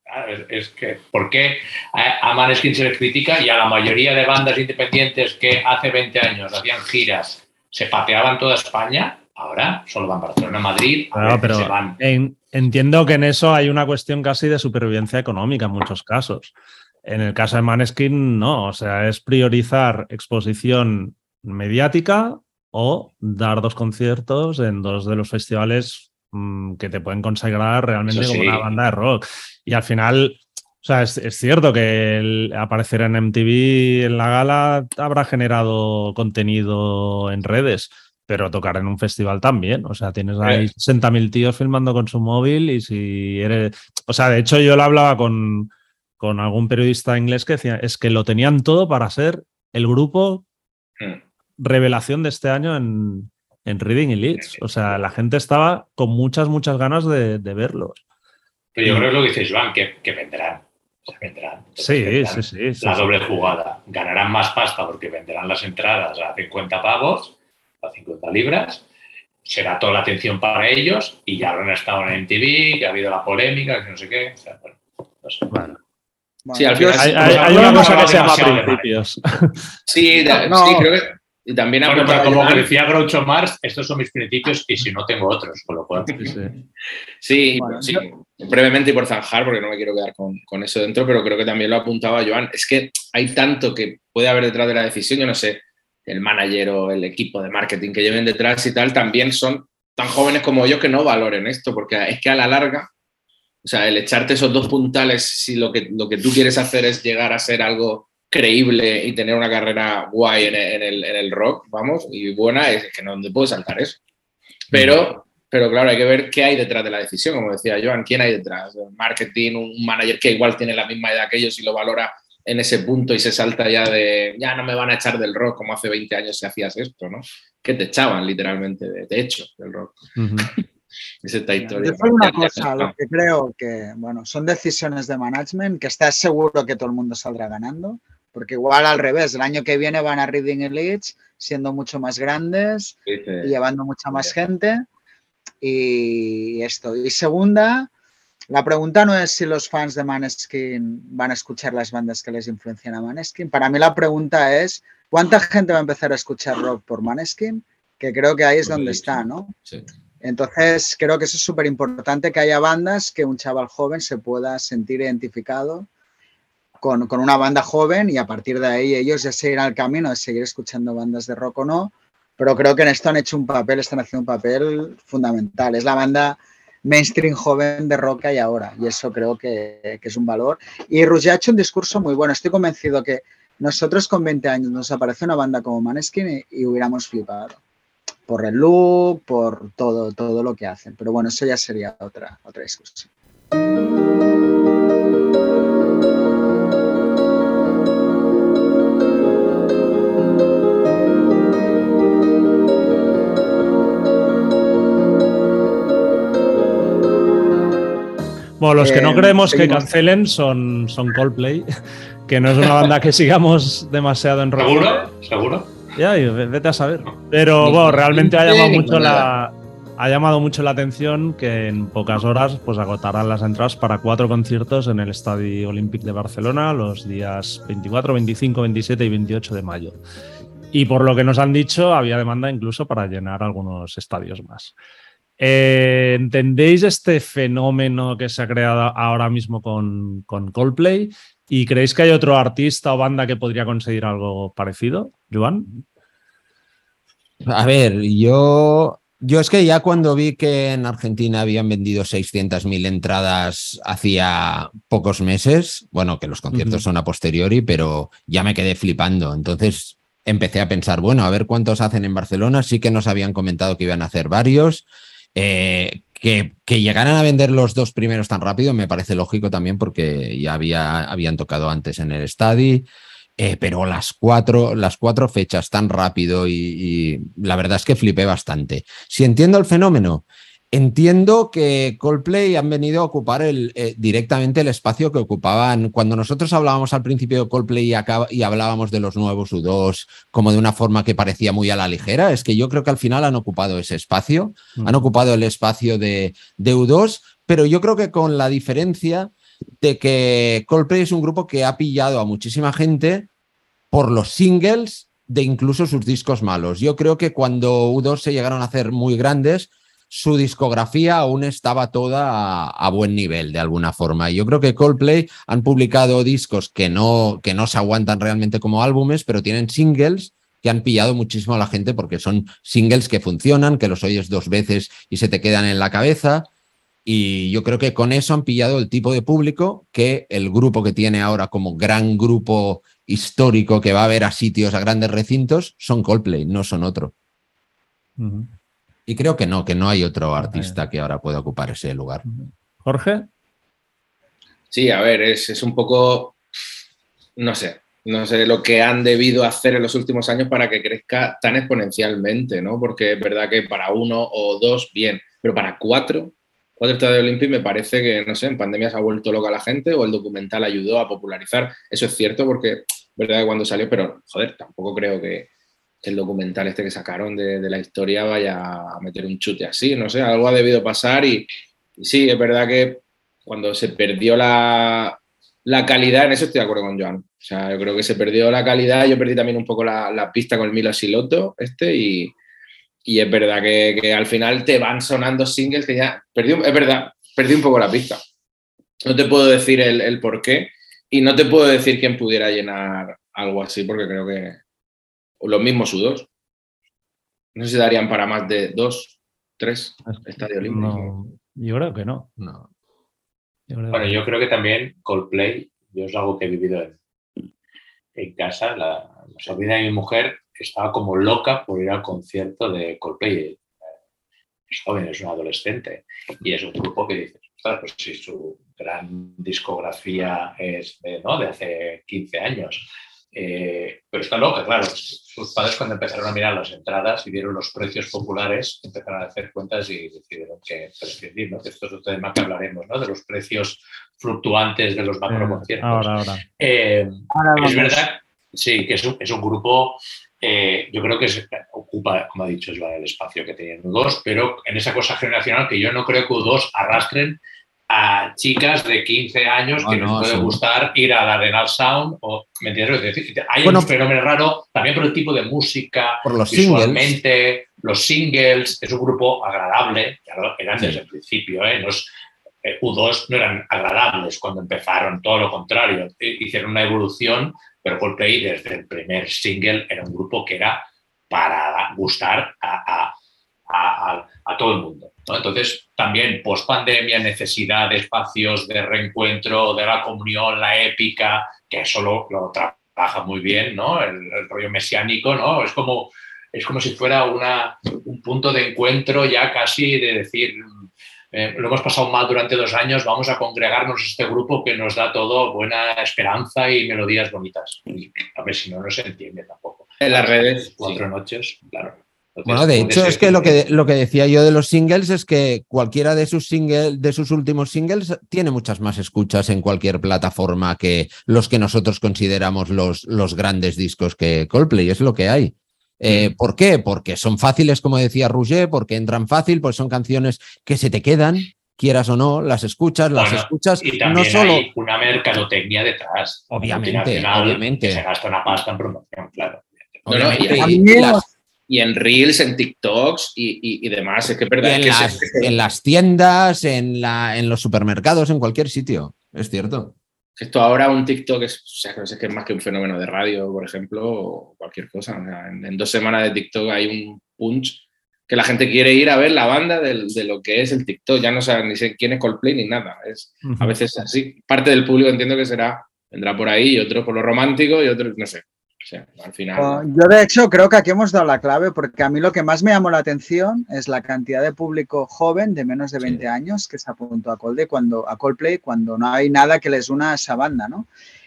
es, que, ¿por qué a, Maneskin se le critica y a la mayoría de bandas independientes que hace 20 años hacían giras, se pateaban toda España? Ahora solo van Barcelona, Madrid, pero se van. entiendo que en eso hay una cuestión casi de supervivencia económica en muchos casos. En el caso de Maneskin, no. O sea, es priorizar exposición mediática o dar dos conciertos en dos de los festivales mm, que te pueden consagrar realmente como una banda de rock. Y al final, o sea, es, cierto que el aparecer en MTV en la gala habrá generado contenido en redes pero tocar en un festival también. O sea, tienes ahí 60.000 tíos filmando con su móvil y si eres... O sea, de hecho yo lo hablaba con, con algún periodista inglés que decía, es que lo tenían todo para ser el grupo hmm. revelación de este año en, en Reading y Leeds. O sea, la gente estaba con muchas, muchas ganas de, verlos. Pero yo creo que lo que dice Joan, que, que vendrán. vendrán. Sí, sí, sí, La doble jugada. Ganarán más pasta porque venderán las entradas a 50 pavos a 50 libras, será toda la atención para ellos y ya habrán estado en MTV, que ha habido la polémica, que no sé qué. bueno, Sí, al final hay, una cosa que se llama principios. Sí, sí, creo que y también bueno, como decía Groucho Marx, estos son mis principios y si no tengo otros, con lo cual. Sí, sí, brevemente y por zanjar, porque no me quiero quedar con, con, eso dentro, pero creo que también lo apuntaba Joan. Es que hay tanto que puede haber detrás de la decisión, yo no sé el manager o el equipo de marketing que lleven detrás y tal, también son tan jóvenes como yo que no valoren esto, porque es que a la larga, o sea, el echarte esos dos puntales, si lo que, lo que tú quieres hacer es llegar a ser algo creíble y tener una carrera guay en el, rock, vamos, y buena, es que no te puedes saltar eso. Pero, pero claro, hay que ver qué hay detrás de la decisión, como decía Joan, quién hay detrás. Marketing, un manager que igual tiene la misma edad que ellos y lo valora en ese punto y se salta ya de, ya no me van a echar del rock como hace 20 años si hacías esto, ¿no? Que te echaban literalmente, de, hecho, del rock. es esta historia. Yo una cosa, lo que creo que, bueno, son decisiones de management que estás seguro que todo el mundo saldrá ganando, porque igual al revés, el año que viene van a Reading Elites siendo mucho más grandes y llevando mucha más gente y esto. Y segunda, la pregunta no es si los fans de Maneskin van a escuchar las bandas que les influencian a Maneskin. Para mí la pregunta es, ¿cuánta gente va a empezar a escuchar rock por Maneskin? Que creo que ahí es donde está, ¿no? Entonces, creo que eso es súper importante, que haya bandas que un chaval joven se pueda sentir identificado con, con, una banda joven y a partir de ahí ellos ya seguirán el camino de seguir escuchando bandas de rock o no. Pero creo que en esto han hecho un papel, están haciendo un papel fundamental. Es la banda mainstream joven de rock y ahora. Y eso creo que, es un valor. Y Roger ha hecho un discurso muy bueno. Estoy convencido que nosotros con 20 años nos aparece una banda como Maneskin y, hubiéramos flipado. por el look, por todo, todo lo que hacen. Pero bueno, eso ya sería otra, otra discusión. Bueno, los que no Eh, creemos que cancelen son, son Coldplay, que no es una banda que sigamos demasiado en ¿Seguro? ¿Seguro? Ya, vete a saber. Pero Ni- bueno, realmente ha llamado mucho la ha llamado mucho la atención que en pocas horas pues agotarán las entradas para cuatro conciertos en el Estadio Olímpic de Barcelona los días 24, 25, 27 y 28 de mayo. Y por lo que nos han dicho, había demanda incluso para llenar algunos estadios más. Eh, ¿Entendéis este fenómeno que se ha creado ahora mismo con, con Coldplay? ¿Y creéis que hay otro artista o banda que podría conseguir algo parecido? Joan. A ver, yo, yo es que ya cuando vi que en Argentina habían vendido 600.000 entradas hacía pocos meses, bueno, que los conciertos son a posteriori, pero ya me quedé flipando. Entonces empecé a pensar, bueno, a ver cuántos hacen en Barcelona. Sí que nos habían comentado que iban a hacer varios. Eh, que, llegaran a vender los dos primeros tan rápido me parece lógico también porque ya había, habían tocado antes en el estadio. Eh, pero las cuatro, las cuatro fechas tan rápido y la verdad es que flipé bastante. Si entiendo el fenómeno, entiendo que Coldplay han venido a ocupar el, eh, directamente el espacio que ocupaban cuando nosotros hablábamos al principio de Coldplay y, hablábamos de los nuevos U2 como de una forma que parecía muy a la ligera. Es que yo creo que al final han ocupado ese espacio, han ocupado el espacio de, de U2, pero yo creo que con la diferencia de que Coldplay es un grupo que ha pillado a muchísima gente por los singles de incluso sus discos malos. Yo creo que cuando U2 se llegaron a hacer muy grandes, su discografía aún estaba toda a, buen nivel de alguna forma. Y yo creo que Coldplay han publicado discos que no, que no se aguantan realmente como álbumes, pero tienen singles que han pillado muchísimo a la gente porque son singles que funcionan, que los oyes dos veces y se te quedan en la cabeza. Y yo creo que con eso han pillado el tipo de público que el grupo que tiene ahora como gran grupo histórico que va a ver a sitios, a grandes recintos, son Coldplay, no son otro. Y creo que no, que no hay otro artista que ahora pueda ocupar ese lugar. Jorge. Sí, a ver, es, es un poco, no sé, no sé lo que han debido hacer en los últimos años para que crezca tan exponencialmente, ¿no? Porque es verdad que para uno o dos, bien, pero para cuatro, cuatro estadios olímpicos me parece que, no sé, en pandemia se ha vuelto loca la gente o el documental ayudó a popularizar. Eso es cierto porque, es verdad que cuando salió, pero, joder, tampoco creo que el documental este que sacaron de, la historia vaya a meter un chute así, no sé, algo ha debido pasar y, sí, es verdad que cuando se perdió la, la calidad, en eso estoy de acuerdo con Joan. O sea, yo creo que se perdió la calidad, yo perdí también un poco la, la pista con el Milo Siloto este y, y es verdad que, al final te van sonando singles que ya, perdí, es verdad, perdí un poco la pista. No te puedo decir el, el por qué y no te puedo decir quién pudiera llenar algo así porque creo que los mismos sudos. No sé si darían para más de dos, tres estadios olímpicos. No, yo creo que no. No. Yo creo Bueno, que- yo creo que también Coldplay, yo es algo que he vivido en, en casa. La, la sobrina de mi mujer estaba como loca por ir al concierto de Coldplay. Es joven, es un adolescente. Y es un grupo que dices, ostras, pues si su gran discografía es de, ¿no? de hace 15 años. Eh, pero está loca, claro. Sus padres cuando empezaron a mirar las entradas y vieron los precios populares, empezaron a hacer cuentas y decidieron que prescindir, ¿no? Que esto es otro tema que hablaremos, ¿no? De los precios fluctuantes de los macro conciertos. ahora, ahora. Eh, Ahora es verdad, sí, que es un, es un grupo, eh, yo creo que es- ocupa, como ha dicho Joan, el espacio que tenían U2, pero en esa cosa generacional que yo no creo que U2 arrastren a chicas de 15 años que No, les no, puede seguro. gustar ir a la Sound o, ¿me entiendes? Es decir, hay Bueno, un fenómeno raro también por el tipo de música, Por los singles. visualmente, los singles, es un grupo agradable, ya lo eran Sí. desde el principio, ¿eh? No es- eh, U2 no eran agradables cuando empezaron, todo lo contrario, eh, hicieron una evolución, pero Coldplay desde el primer single era un grupo que era para gustar a, a- a- a- a todo el mundo. ¿no? Entonces, también post pandemia, necesidad de espacios de reencuentro, de la comunión, la épica, que eso lo, lo trabaja muy bien, ¿no? El, el rollo mesiánico, ¿no? Es como es como si fuera una, un punto de encuentro ya casi de decir, eh, lo hemos pasado mal durante dos años, vamos a congregarnos este grupo que nos da todo buena esperanza y melodías bonitas. Y a ver si no, no se entiende tampoco. En las redes. Cuatro noches, claro. Bueno, de hecho, es que lo, que lo que decía yo de los singles es que cualquiera de sus, singles, de sus últimos singles tiene muchas más escuchas en cualquier plataforma que los que nosotros consideramos los, los grandes discos que Coldplay, es lo que hay. Eh, ¿Por qué? Porque son fáciles, como decía Rouget, porque entran fácil, pues son canciones que se te quedan, quieras o no, las escuchas, las escuchas. Y también no solo... hay una mercadotecnia detrás. Obviamente, obviamente. Que se gasta una pasta en promoción, claro. y, en Reels, en TikToks y, demás. Es que, en, las, en, las, tiendas, en, la, en los supermercados, en cualquier sitio. Es cierto. Esto ahora un TikTok es, o sea, que es más que un fenómeno de radio, por ejemplo, o cualquier cosa. en, dos semanas de TikTok hay un punch que la gente quiere ir a ver la banda de, lo que es el TikTok. Ya no saben ni quién es Coldplay ni nada. Es a veces así. Parte del público entiendo que será, vendrá por ahí, y otro por lo romántico y otro, no sé al final. Yo, de hecho, creo que aquí hemos dado la clave, porque a mí lo que más me llamó la atención es la cantidad de público joven de menos de 20 años que se apuntó a, Coldplay cuando, a Coldplay cuando no hay nada que les una a esa banda, ¿no?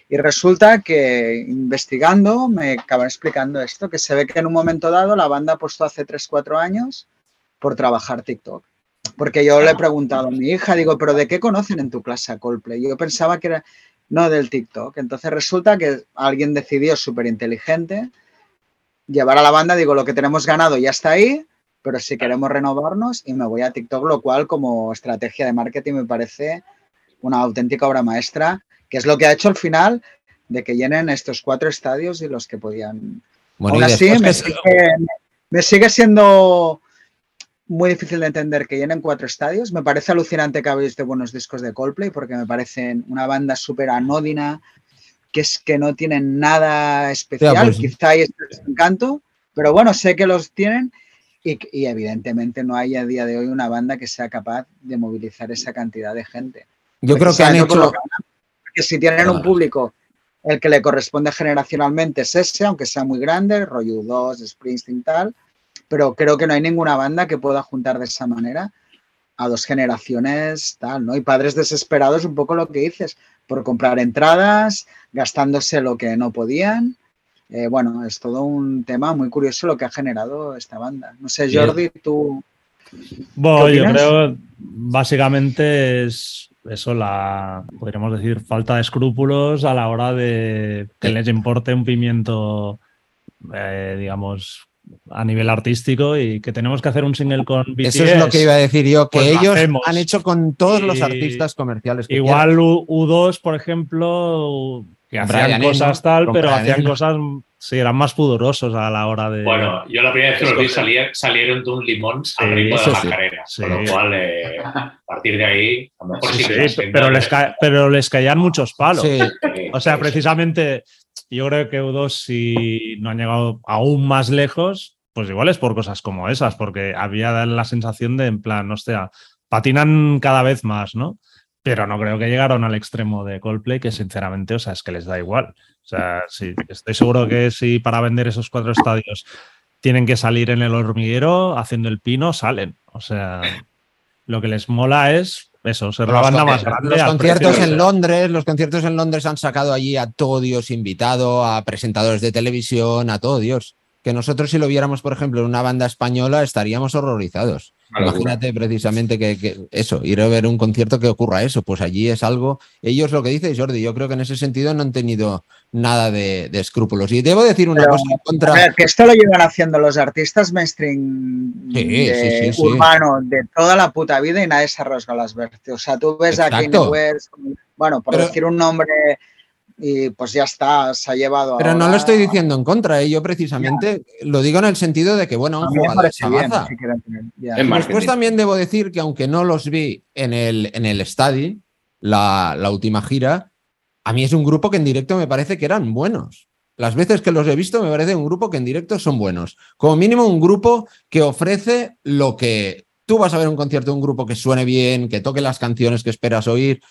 Y resulta que investigando me acaban explicando esto, que se ve que en un momento dado la banda ha puesto hace 3-4 años por trabajar TikTok. Porque yo le he preguntado a mi hija, digo, ¿pero de qué conocen en tu clase a Coldplay? Yo pensaba que era, no del TikTok. Entonces resulta que alguien decidió súper inteligente llevar a la banda, digo, lo que tenemos ganado ya está ahí, pero si queremos renovarnos y me voy a TikTok, lo cual como estrategia de marketing me parece una auténtica obra maestra, que es lo que ha hecho al final de que llenen estos cuatro estadios y los que podían. Bueno, Aún así, me sigue siendo muy difícil de entender que llenen cuatro estadios. Me parece alucinante que habéis de buenos discos de Coldplay porque me parecen una banda súper anódina, que es que no tienen nada especial. Pues Quizá hay este encanto, pero bueno, sé que los tienen y, evidentemente no hay a día de hoy una banda que sea capaz de movilizar esa cantidad de gente. Yo creo que han hecho... Que si tienen un público el que le corresponde generacionalmente es ese, aunque sea muy grande, rollo 2, Springsteen tal, pero creo que no hay ninguna banda que pueda juntar de esa manera a dos generaciones tal, ¿no? Y padres desesperados, un poco lo que dices, por comprar entradas, gastándose lo que no podían. Eh, bueno, es todo un tema muy curioso lo que ha generado esta banda. No sé, Jordi, tú. Bueno, yo creo básicamente es eso, la, podríamos decir, falta de escrúpulos a la hora de que les importe un pimiento, eh, digamos, a nivel artístico y que tenemos que hacer un single con BTS. Eso es lo que iba a decir yo, que pues ellos han hecho con todos los artistas comerciales. igual U, 2 por ejemplo, que hacían cosas tal, pero hacían cosas, sí, eran más pudorosos a la hora de... Bueno, yo la primera vez que los vi salieron de un limón al ritmo de la carrera, con lo cual eh, a partir de ahí, a lo mejor sí, pero, les pero les caían muchos palos. O sea, precisamente yo creo que U2, si no han llegado aún más lejos, pues igual es por cosas como esas, porque había la sensación de, en plan, no sea, patinan cada vez más, ¿no? Pero no creo que llegaron al extremo de Coldplay, que sinceramente, o sea, es que les da igual. O sea, sí, estoy seguro que si para vender esos cuatro estadios tienen que salir en el hormiguero haciendo el pino, salen. O sea, lo que les mola es eso, ser la banda más grande. Los conciertos en Londres, los conciertos en Londres han sacado allí a todo Dios invitado, a presentadores de televisión, a todo Dios. Que nosotros si lo viéramos, por ejemplo, en una banda española, estaríamos horrorizados. Imagínate precisamente que, eso, ir a ver un concierto que ocurra eso, pues allí es algo. Ellos lo que dice Jordi, yo creo que en ese sentido no han tenido nada de, escrúpulos. Y debo decir una cosa en contra. A que esto lo llevan haciendo los artistas mainstream urbanos de toda la puta vida y nadie se arrosca las vertes. O sea, tú ves a Kanye West, bueno, por decir un nombre y pues ya está, se ha llevado. Pero no lo estoy diciendo en contra, ¿eh? yo precisamente lo digo en el sentido de que, bueno, un jugador Después también debo decir que aunque no los vi en el, en el estadio, la, la última gira, a mí es un grupo que en directo me parece que eran buenos. Las veces que los he visto me parece un grupo que en directo son buenos. Como mínimo un grupo que ofrece lo que tú vas a ver un concierto de un grupo que suene bien, que toque las canciones que esperas oír.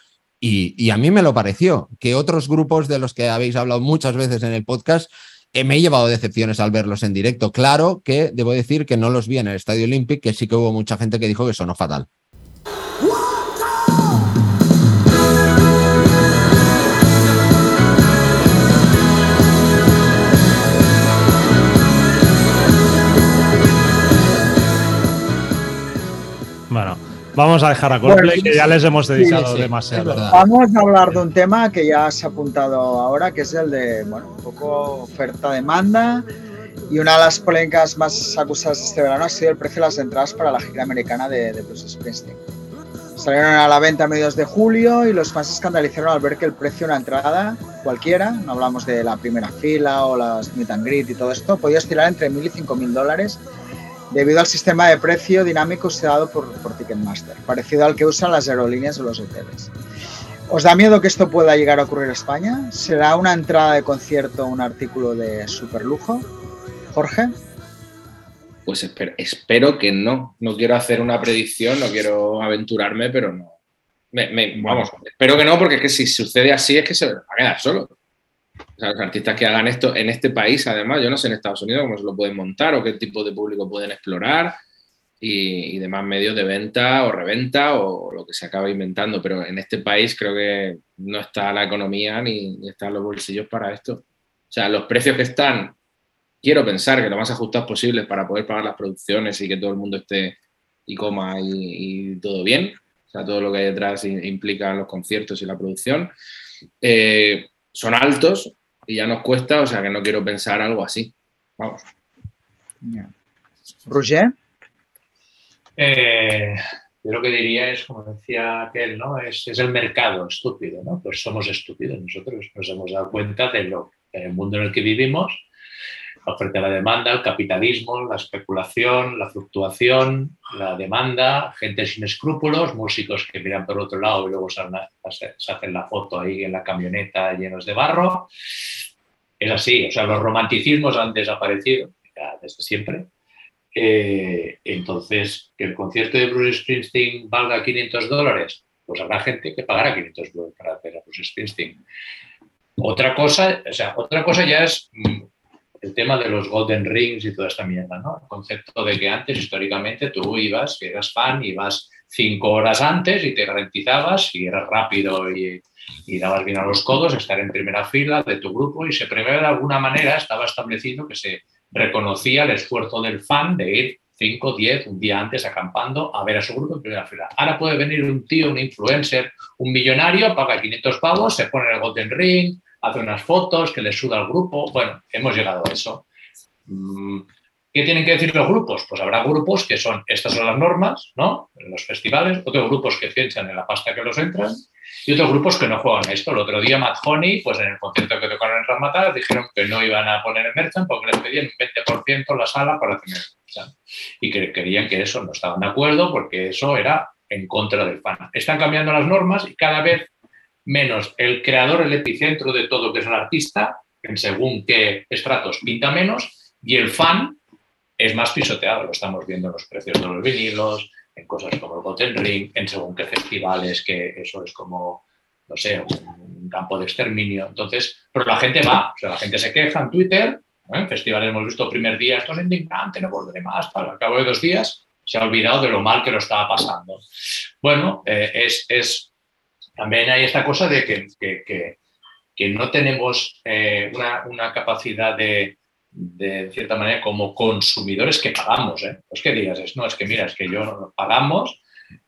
Y, a mí me lo pareció, que otros grupos de los que habéis hablado muchas veces en el podcast eh, me he llevado decepciones al verlos en directo. Claro que debo decir que no los vi en el Estadio Olímpico, que sí que hubo mucha gente que dijo que sonó fatal. Vamos a dejar a Coldplay, que ya les hemos dedicado demasiado. Vamos a hablar de un tema que ya se ha apuntado ahora, que es el de, bueno, un poco oferta-demanda. Y una de las polémicas más acusadas este verano ha sido el precio de las entradas para la gira americana de, de Bruce Springsteen. Salieron a la venta a mediados de julio y los fans se escandalizaron al ver que el precio de una entrada cualquiera, no hablamos de la primera fila o las meet and greet y todo esto, podía oscilar entre 1.000 y 5.000 dólares debido al sistema de precio dinámico usado por, por Ticketmaster, parecido al que usan las aerolíneas o los hoteles. ¿Os da miedo que esto pueda llegar a ocurrir en España? ¿Será una entrada de concierto un artículo de superlujo? Jorge. Pues espero, espero, que no. No quiero hacer una predicción, no quiero aventurarme, pero no. vamos, espero que no, porque es que si sucede así es que se va a quedar solo. Los artistas que hagan esto en este país, además, yo no sé en Estados Unidos cómo se lo pueden montar o qué tipo de público pueden explorar y, demás medios de venta o reventa o lo que se acaba inventando, pero en este país creo que no está la economía ni, están los bolsillos para esto. O sea, los precios que están, quiero pensar que lo más ajustados posible para poder pagar las producciones y que todo el mundo esté y coma y, todo bien, o sea, todo lo que hay detrás implica los conciertos y la producción. Eh, son altos y ya nos cuesta, o sea que no quiero pensar algo así. Vamos. Roger. Eh, yo lo que diría es, como decía aquel, ¿no? Es, es, el mercado estúpido, ¿no? Pues somos estúpidos nosotros, nos hemos dado cuenta de lo, del mundo en el que vivimos la oferta y la demanda, el capitalismo, la especulación, la fluctuación, la demanda, gente sin escrúpulos, músicos que miran por otro lado y luego se, hacen la foto ahí en la camioneta llenos de barro. Es así, o sea, los romanticismos han desaparecido desde siempre. Eh, entonces, que el concierto de Bruce Springsteen valga 500 dólares, pues habrá gente que pagará 500 dólares para ver a Bruce Springsteen. Otra cosa, o sea, otra cosa ya es mm, el tema de los Golden Rings y toda esta mierda, ¿no? El concepto de que antes, históricamente, tú ibas, que eras fan, ibas cinco horas antes y te garantizabas, si eras rápido y, y dabas bien a los codos, estar en primera fila de tu grupo y se prevé de alguna manera, estaba establecido que se reconocía el esfuerzo del fan de ir 5, 10, un día antes acampando a ver a su grupo en primera fila. Ahora puede venir un tío, un influencer, un millonario, paga 500 pavos, se pone el Golden Ring, hace unas fotos, que le suda al grupo. Bueno, hemos llegado a eso. Mm, ¿Qué tienen que decir los grupos? Pues habrá grupos que son, estas son las normas, ¿no? En los festivales, otros grupos que piensan en la pasta que los entran y otros grupos que no juegan esto. El otro día Matt Honey, pues en el concierto que tocaron en Ramatal, dijeron que no iban a poner en merchant porque les pedían un 20% la sala para tener merchant. Y que querían que eso no estaban de acuerdo porque eso era en contra del fan. Están cambiando las normas y cada vez menos el creador, el epicentro de todo, que es el artista, en según qué estratos pinta menos, y el fan es más pisoteado. Lo estamos viendo en los precios de los vinilos, en cosas como el Golden Ring, en según qué festivales, que eso es como, no sé, un campo de exterminio. Entonces, pero la gente va, o sea, la gente se queja en Twitter, en festivales hemos visto primer día, esto es indignante, no volveré más, al cabo de dos días se ha olvidado de lo mal que lo estaba pasando. Bueno, eh, es, es también hay esta cosa de que, que, que, no tenemos eh, una, una, capacidad de, de, cierta manera, como consumidores que pagamos. ¿eh? No es que digas, es, no, es que mira, es que yo pagamos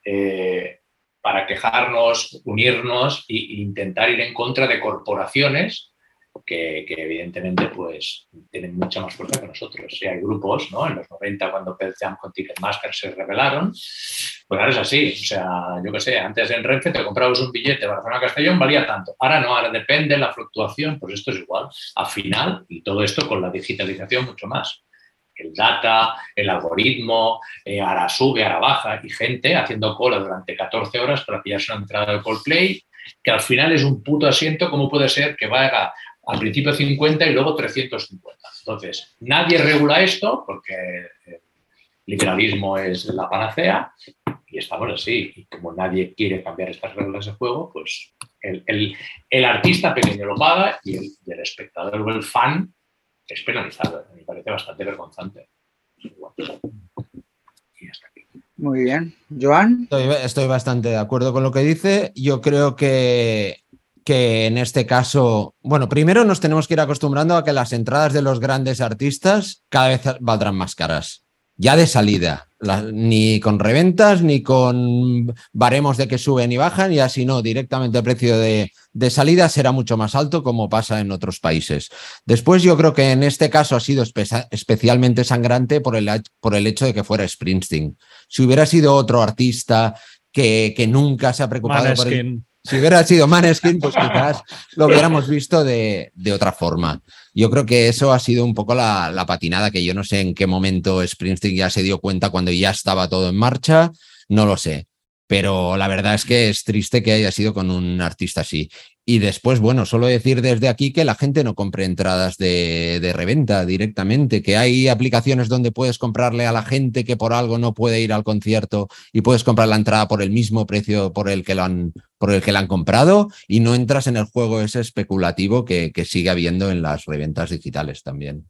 eh, para quejarnos, unirnos e intentar ir en contra de corporaciones que, evidentemente pues, tienen mucha más fuerza que nosotros. Si hay grupos, ¿no? En los 90, cuando Pearl Jam con Ticketmaster se revelaron, pues ahora es así. O sea, yo qué sé, antes en Renfe te comprabas un billete Barcelona-Castellón, valía tanto. Ahora no, ahora depende la fluctuación, pues esto es igual. Al final, y todo esto con la digitalización mucho más el data, el algoritmo, eh, ahora sube, ahora baja, y gente haciendo cola durante 14 horas para pillarse una entrada de Coldplay, que al final es un puto asiento, ¿cómo puede ser que vaya al principio 50 y luego 350. Entonces, nadie regula esto porque el liberalismo es la panacea y estamos así. Y como nadie quiere cambiar estas reglas de juego, pues el, artista pequeño lo paga y el, espectador o el fan es penalizado. Me parece bastante vergonzante. Muy bien. Joan. Estoy, bastante de acuerdo con lo que dice. Yo creo que, que en este caso, bueno, primero nos tenemos que ir acostumbrando a que las entradas de los grandes artistas cada vez valdrán más caras. Ya de salida, ni con reventas, ni con baremos de que suben y bajan, y así no, directamente el precio de, de salida será mucho más alto como pasa en otros países. Después yo creo que en este caso ha sido especialmente sangrante por el, por el hecho de que fuera Springsteen. Si hubiera sido otro artista que, que nunca se ha preocupado por Si hubiera sido Maneskin, pues quizás lo hubiéramos visto de, de, otra forma. Yo creo que eso ha sido un poco la, la, patinada, que yo no sé en qué momento Springsteen ya se dio cuenta cuando ya estaba todo en marcha, no lo sé pero la verdad es que es triste que haya sido con un artista así. Y después, bueno, solo decir desde aquí que la gente no compre entradas de, reventa directamente, que hay aplicaciones donde puedes comprarle a la gente que por algo no puede ir al concierto y puedes comprar la entrada por el mismo precio por el que lo han, por el que la han comprado y no entras en el juego ese especulativo que, sigue habiendo en las reventas digitales también.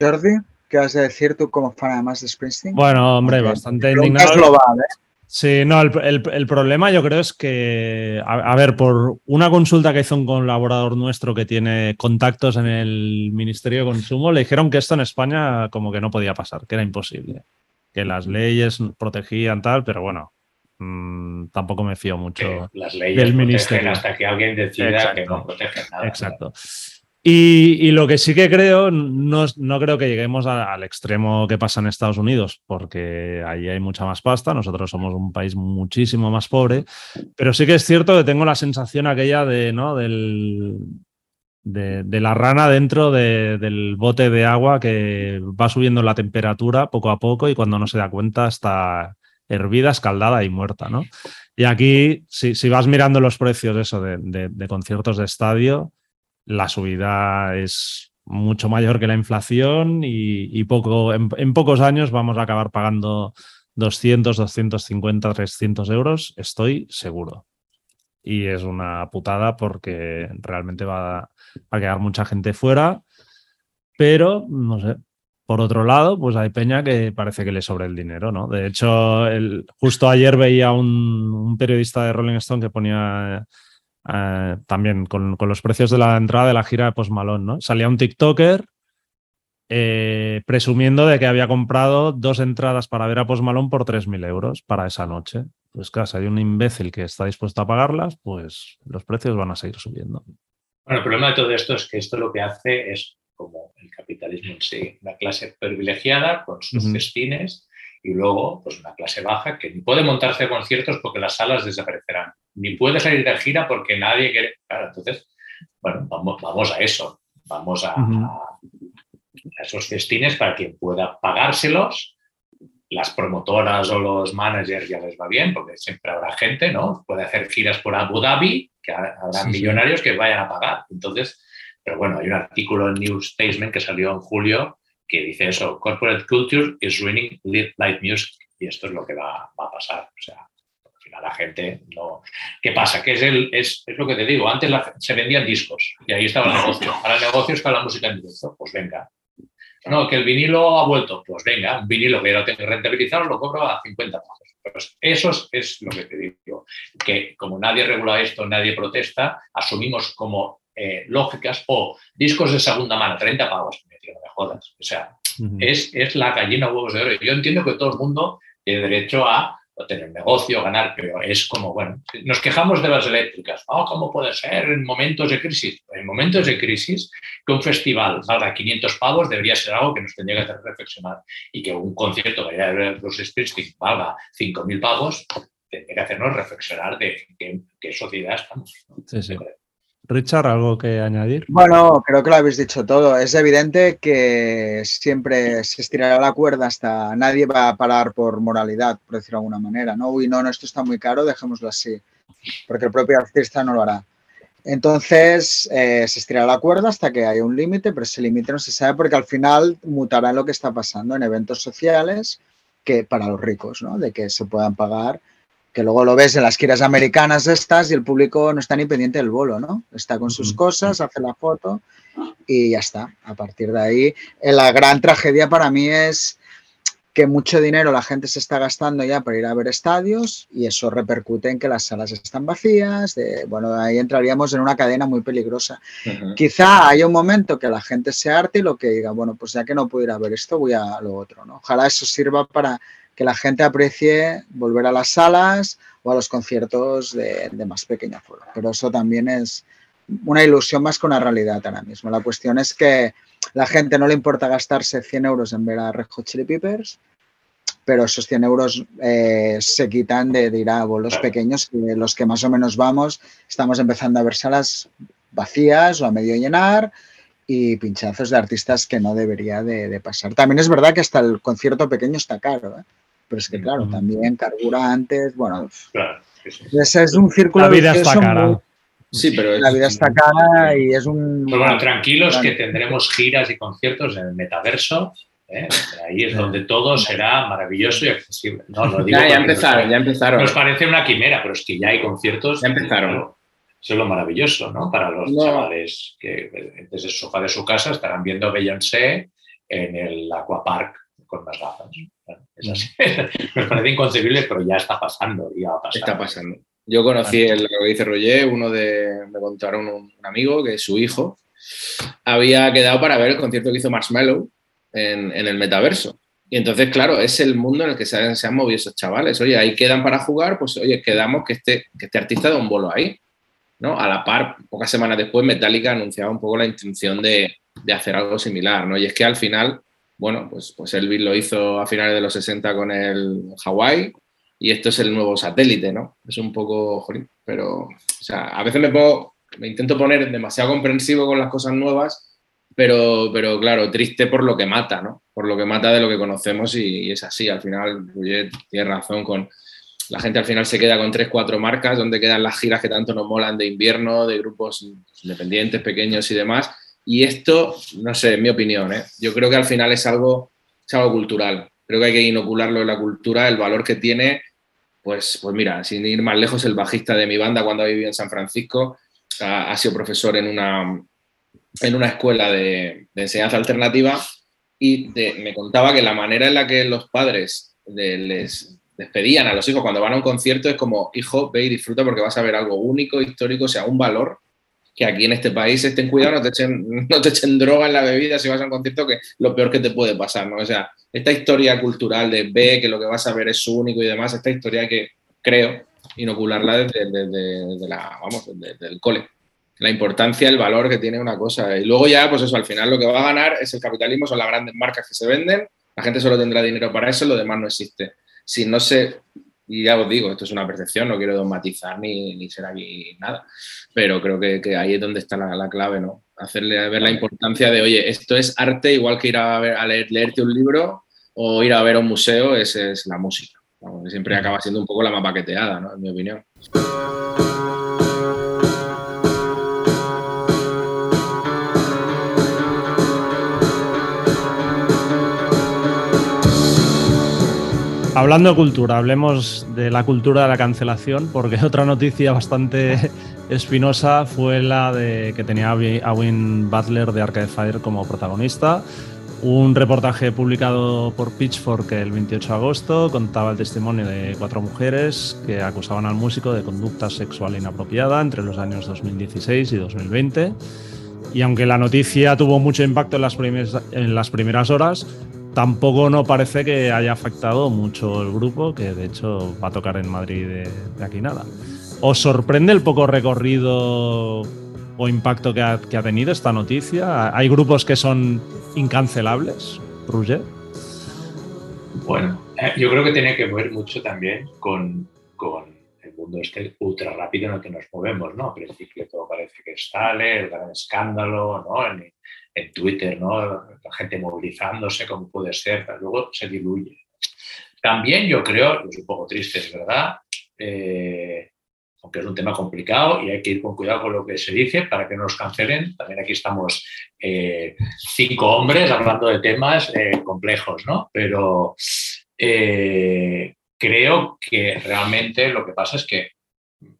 Jordi. ¿Qué has de decir tú como fan además de Springsteen? Bueno, hombre, bastante indignado. global, ¿eh? Sí, no, el, problema yo creo es que, a, ver, por una consulta que hizo un colaborador nuestro que tiene contactos en el Ministerio de Consumo, le dijeron que esto en España como que no podía pasar, que era imposible, que las leyes protegían tal, pero bueno, mm, tampoco me fío mucho las leyes del Ministerio. Hasta que alguien decida que no protegen nada. Exacto. Y, lo que sí que creo, no, no creo que lleguemos al extremo que pasa en Estados Unidos, porque ahí hay mucha más pasta, nosotros somos un país muchísimo más pobre, pero sí que es cierto que tengo la sensación aquella de, ¿no? Del, de, la rana dentro del bote de agua que va subiendo la temperatura poco a poco y cuando no se da cuenta está hervida, escaldada y muerta, ¿no? Y aquí, si, si vas mirando los precios eso de conciertos de estadio, la subida es mucho mayor que la inflación y, poco, en, pocos años vamos a acabar pagando 200, 250, 300 euros, estoy seguro. Y es una putada porque realmente va a quedar mucha gente fuera, pero no sé. Por otro lado, pues hay peña que parece que le sobra el dinero, ¿no? De hecho, el, justo ayer veía un, un periodista de Rolling Stone que ponía eh, también con, los precios de la entrada de la gira de Post Malone, ¿no? Salía un TikToker eh, presumiendo de que había comprado dos entradas para ver a Post Malone por 3.000 euros para esa noche. Pues claro, si hay un imbécil que está dispuesto a pagarlas, pues los precios van a seguir subiendo. Bueno, el problema de todo esto es que esto lo que hace es como el capitalismo en sí, una clase privilegiada con sus destinos y luego pues una clase baja que ni puede montarse conciertos porque las salas desaparecerán, ni puede salir de gira porque nadie quiere. Claro, entonces, bueno, vamos, vamos a eso, vamos a, esos festines para quien pueda pagárselos. Las promotoras o los managers ya les va bien porque siempre habrá gente, ¿no? Puede hacer giras por Abu Dhabi, que habrá millonarios que vayan a pagar. Entonces, pero bueno, hay un artículo en New Statesman que salió en julio que dice eso, corporate culture is ruining light music y esto es lo que va, va a pasar. O sea, final la gente no... ¿Qué pasa? Que es, el, es, es lo que te digo, antes se vendían discos y ahí estaba el negocio. Ahora el negocio está la música en directo, pues venga. No, que el vinilo ha vuelto, pues venga, un vinilo que ya lo tengo que rentabilizar lo cobro a 50 pesos. Pues eso es, lo que te digo, que como nadie regula esto, nadie protesta, asumimos como eh, lógicas o discos de segunda mano, 30 pavos, no me jodas. O sea, es, es la gallina huevos de oro. Yo entiendo que todo el mundo tiene derecho a tener negocio, ganar, pero es como, bueno, nos quejamos de las eléctricas. Oh, ¿Cómo puede ser en momentos de crisis? En momentos de crisis, que un festival valga 500 pavos debería ser algo que nos tendría que hacer reflexionar y que un concierto que haya de Bruce Springsteen valga 5.000 pavos tendría que hacernos reflexionar de qué, sociedad estamos. Sí, sí. Richard, ¿algo que añadir? Bueno, creo que lo habéis dicho todo. Es evidente que siempre se estirará la cuerda hasta nadie va a parar por moralidad, por decirlo de alguna manera. No, uy, no, no, esto está muy caro, dejémoslo así, porque el propio artista no lo hará. Entonces, eh, se estirará la cuerda hasta que haya un límite, pero ese límite no se sabe porque al final mutará en lo que está pasando en eventos sociales que para los ricos, ¿no? De que se puedan pagar que luego lo ves en las giras americanas estas y el público no está ni pendiente del bolo, ¿no? Está con sus cosas, hace la foto y ya está. A partir de ahí, eh, la gran tragedia para mí es que mucho dinero la gente se está gastando ya para ir a ver estadios y eso repercute en que las salas están vacías. bueno, ahí entraríamos en una cadena muy peligrosa. Quizá haya un momento que la gente se arte y lo que diga, bueno, pues ya que no puedo ir a ver esto, voy a lo otro. ¿no? Ojalá eso sirva para que la gente aprecie volver a las salas o a los conciertos de, más pequeña forma. Pero eso también es una ilusión más que una realidad ahora mismo. La cuestión es que la gente no le importa gastarse 100 euros en ver a Red Hot Chili Peppers, pero esos 100 euros eh, se quitan de, ir a bolos pequeños, que los que más o menos vamos, estamos empezando a ver salas vacías o a medio llenar y pinchazos de artistas que no debería de, pasar. También es verdad que hasta el concierto pequeño está caro, ¿eh? Pero es que claro, también carburantes, bueno, ese es un círculo. La vida está cara. Sí, pero la vida está cara y es un... bueno, tranquilos que tendremos giras y conciertos en el metaverso. ¿eh? Ahí es donde todo será maravilloso y accesible. ya, empezaron, ya empezaron. Nos parece una quimera, pero es que ya hay conciertos. Ya empezaron. eso es lo maravilloso, ¿no? Para los chavales que desde el sofá de su casa estarán viendo Beyoncé en el Aquapark con las gafas. Es así. Me parece inconcebible, pero ya está pasando. Ya va Está pasando. Yo conocí el, lo que dice Roger, uno de, me contaron un, amigo que su hijo había quedado para ver el concierto que hizo Marshmallow en, en el metaverso. Y entonces, claro, es el mundo en el que se han, se han, movido esos chavales. Oye, ahí quedan para jugar, pues oye, quedamos que este, que este artista da un bolo ahí. ¿no? A la par, pocas semanas después, Metallica anunciaba un poco la intención de, de hacer algo similar. ¿no? Y es que al final, bueno, pues, pues Elvis lo hizo a finales de los 60 con el Hawaii, y esto es el nuevo satélite, ¿no? Es un poco, joder, pero, o sea, a veces me intento poner demasiado comprensivo con las cosas nuevas, pero, claro, triste por lo que mata, ¿no? Por lo que mata de lo que conocemos y, es así, al final, tiene razón con... La gente al final se queda con tres, cuatro marcas, donde quedan las giras que tanto nos molan de invierno, de grupos independientes, pequeños y demás. Y esto, no sé, en mi opinión, ¿eh? yo creo que al final es algo, es algo cultural. Creo que hay que inocularlo en la cultura, el valor que tiene pues, pues mira, sin ir más lejos, el bajista de mi banda cuando vivido en San Francisco ha, sido profesor en una, en una escuela de, enseñanza alternativa y me contaba que la manera en la que los padres les despedían a los hijos cuando van a un concierto es como, hijo, ve y disfruta porque vas a ver algo único, histórico, o sea, un valor que aquí en este país estén cuidado, no te echen, droga en la bebida si vas a un concierto, que lo peor que te puede pasar, ¿no? O sea, esta historia cultural de ve que lo que vas a ver es único y demás, esta historia que creo inocularla desde, desde, la, vamos, desde, el cole. La importancia, el valor que tiene una cosa. Y luego ya, pues eso, al final lo que va a ganar es el capitalismo, son las grandes marcas que se venden, la gente solo tendrá dinero para eso, lo demás no existe. Si no se y ya os digo, esto es una percepción, no quiero dogmatizar ni, ni ser aquí nada, pero creo que, ahí es donde está la, clave, ¿no? Hacerle ver la importancia de, oye, esto es arte, igual que ir a, ver, a leer, leerte un libro o ir a ver a un museo, esa es la música. siempre acaba siendo un poco la mapaqueteada, ¿no? En mi opinión. Hablando de cultura, hablemos de la cultura de la cancelación, porque otra noticia bastante espinosa fue la de que tenía a Win Butler de Arcade Fire como protagonista. Un reportaje publicado por Pitchfork el 28 de agosto contaba el testimonio de cuatro mujeres que acusaban al músico de conducta sexual inapropiada entre los años 2016 y 2020. Y aunque la noticia tuvo mucho impacto en las, en las primeras horas, tampoco no parece que haya afectado mucho el grupo, que de hecho va a tocar en Madrid de, aquí nada. ¿Os sorprende el poco recorrido o impacto que ha, tenido esta noticia? ¿Hay grupos que son incancelables, Roger? Bueno, eh, yo creo que tiene que ver mucho también con, el mundo este ultra rápido en el que nos movemos, ¿no? Al principio todo parece que sale, el gran escándalo, ¿no? en Twitter, ¿no? La gente movilizándose, como puede ser, luego se diluye. También yo creo, es un poco triste, es verdad, eh, aunque es un tema complicado y hay que ir con cuidado con lo que se dice para que no nos cancelen. También aquí estamos eh, cinco hombres hablando de temas eh, complejos, ¿no? Pero creo que realmente lo que pasa es que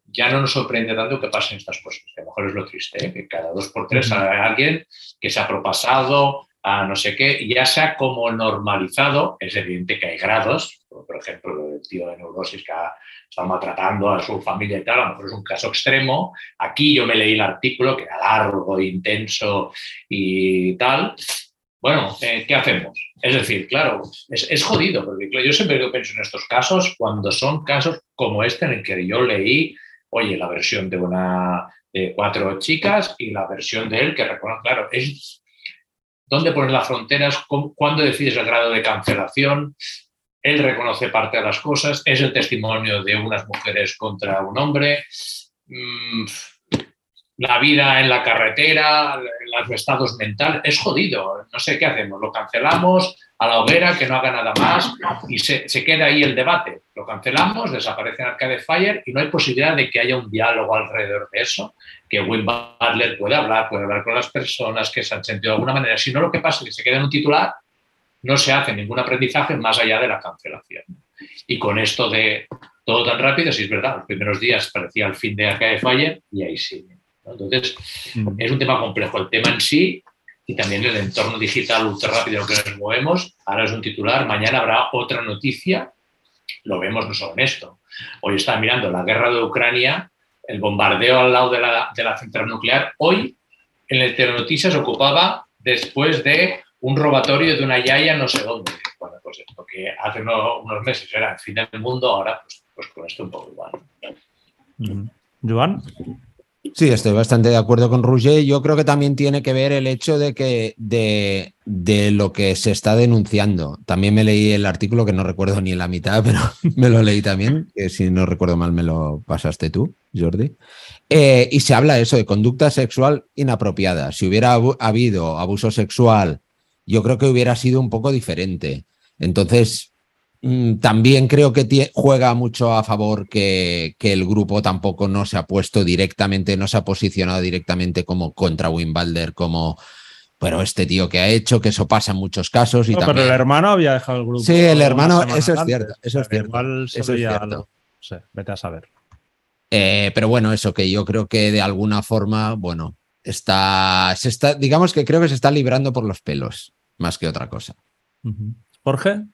ya no nos sorprende tanto que pasen estas cosas. A lo mejor es lo triste, ¿eh? que cada dos por tres hay alguien que se ha propasado a no sé qué, y ya se ha como normalizado. Es evidente que hay grados, por ejemplo, el tío de neurosis que ha estado maltratando a su familia y tal, a lo mejor es un caso extremo. Aquí yo me leí el artículo, que era largo, intenso y tal. Bueno, eh, ¿qué hacemos? Es decir, claro, es, jodido, porque yo siempre pienso en estos casos, cuando son casos como este en el que yo leí oye, la versión de una de cuatro chicas y la versión de él que reconoce, claro, es dónde pones las fronteras, cuándo decides el grado de cancelación. Él reconoce parte de las cosas, es el testimonio de unas mujeres contra un hombre. Mm, la vida en la carretera, los estados mentales, es jodido. No sé qué hacemos, lo cancelamos a la hoguera, que no haga nada más y se, se queda ahí el debate. Lo cancelamos, desaparece en Arcade Fire y no hay posibilidad de que haya un diálogo alrededor de eso, que Wim Butler pueda hablar, puede hablar con las personas que se han sentido de alguna manera. Si no, lo que pasa es que se queda en un titular, no se hace ningún aprendizaje más allá de la cancelación. Y con esto de todo tan rápido, si es verdad, los primeros días parecía el fin de Arcade Fire y ahí sigue. Entonces, mm. es un tema complejo. El tema en sí y también el entorno digital ultra rápido en el que nos movemos. Ahora es un titular, mañana habrá otra noticia. Lo vemos no solo en esto. Hoy está mirando la guerra de Ucrania, el bombardeo al lado de la, de la central nuclear. Hoy en el Telenoticias ocupaba después de un robatorio de una yaya no sé dónde. Bueno, pues esto que hace unos, meses era el fin del mundo, ahora pues, pues con esto un poco igual. Mm. Joan. Sí, estoy bastante de acuerdo con Roger. Yo creo que también tiene que ver el hecho de que de, de, lo que se está denunciando. También me leí el artículo que no recuerdo ni la mitad, pero me lo leí también, que si no recuerdo mal me lo pasaste tú, Jordi. Eh, y se habla eso de conducta sexual inapropiada. Si hubiera habido abuso sexual, yo creo que hubiera sido un poco diferente. Entonces, también creo que juega mucho a favor que, el grupo tampoco no se ha puesto directamente, no se ha posicionado directamente como contra Wimbalder, como, pero este tío que ha hecho, que eso pasa en muchos casos. Y Pero el hermano había dejado el grupo. Sí, el hermano, eso es cierto, eso es cierto. eso es cierto. vete a saber. Eh, pero bueno, eso que yo creo que de alguna forma, bueno, está, se está, digamos que creo que se está librando por los pelos, más que otra cosa. Jorge.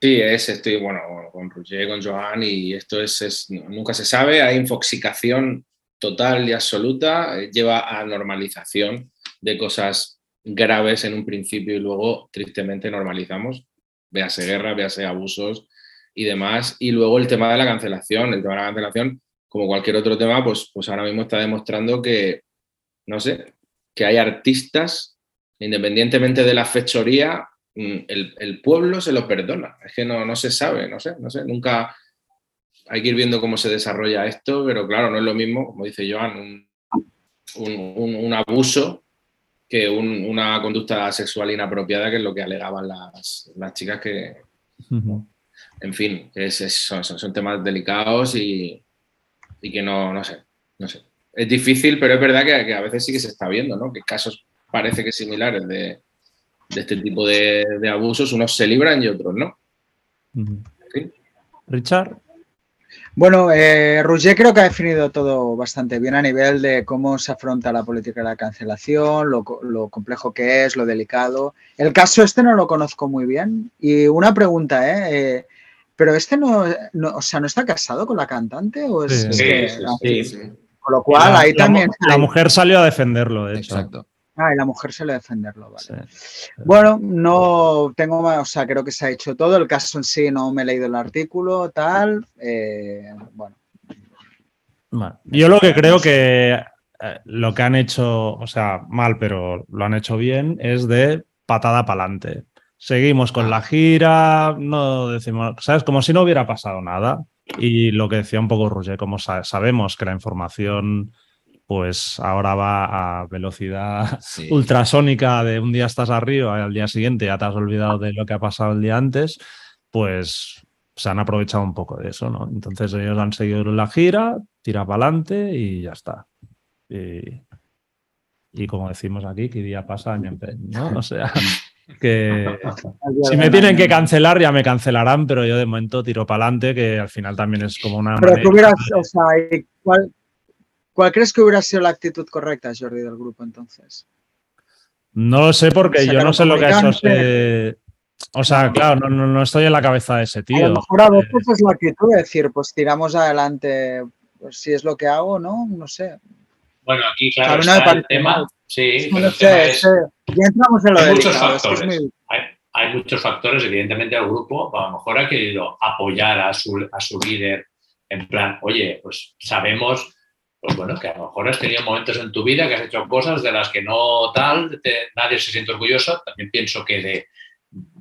Sí, es, estoy, bueno, con Roger, con Joan, y esto es, nunca se sabe, hay infoxicación total y absoluta, eh, lleva a normalización de cosas graves en un principio y luego tristemente normalizamos, véase guerra, véase abusos y demás, y luego el tema de la cancelación, el tema de la cancelación, como cualquier otro tema, pues, pues ahora mismo está demostrando que, no sé, que hay artistas, independientemente de la fechoría, Mm, el, pueblo se lo perdona. Es que no, no se sabe, no sé, no sé, nunca hay que ir viendo cómo se desarrolla esto, pero claro, no es lo mismo, como dice Joan, un, abuso que una conducta sexual inapropiada, que es lo que alegaban las, chicas que, en fin, es, son, son, temas delicados y, que no, no sé, no sé. Es difícil, pero es verdad que, que, a veces sí que se está viendo, ¿no? Que casos parece que similares de, de este tipo de, abusos, unos se libran y otros no. Richard. Bueno, eh, creo que ha definido todo bastante bien a nivel de cómo se afronta la política de la cancelación, lo, complejo que es, lo delicado. El caso este no lo conozco muy bien. Y una pregunta, ¿eh? eh pero este no, o sea, ¿no está casado con la cantante? ¿O es, sí, Con lo cual, ahí también... La mujer salió a defenderlo, de hecho. Exacto. Ah, y la mujer suele defenderlo, vale. Bueno, no tengo más, o sea, creo que se ha hecho todo. El caso en sí no me he leído el artículo, tal. Eh, bueno. Yo lo que creo que eh, lo que han hecho, o sea, mal, pero lo han hecho bien, es de patada para adelante. Seguimos con la gira, no decimos, ¿sabes? Como si no hubiera pasado nada. Y lo que decía un poco Roger, como sabemos que la información pues ahora va a velocidad ultrasónica de un día estás arriba y al día siguiente ya te has olvidado de lo que ha pasado el día antes, pues se han aprovechado un poco de eso, ¿no? Entonces ellos han seguido la gira, tira para adelante y ya está. Y, como decimos aquí, que día pasa año en ¿no? O sea, Que si me tienen que cancelar, ya me cancelarán, pero yo de momento tiro para adelante, que al final también es como una. Pero tú hubieras, o sea, ¿cuál, ¿cuál crees que hubiera sido la actitud correcta, Jordi, del grupo entonces? No lo sé porque yo no sé lo que eso se... O sea, claro, no, no, estoy en la cabeza de ese tío. A lo mejor a veces es la actitud de decir, pues tiramos adelante, pues si es lo que hago, ¿no? No sé. Bueno, aquí, claro, está el tema. Sí, no sé, ya entramos en lo hay muchos factores. hay, muchos factores, evidentemente, el grupo a lo mejor ha querido apoyar a su, a su líder en plan, oye, pues sabemos pues bueno, que a lo mejor has tenido momentos en tu vida que has hecho cosas de las que no tal, nadie se siente orgulloso. También pienso que de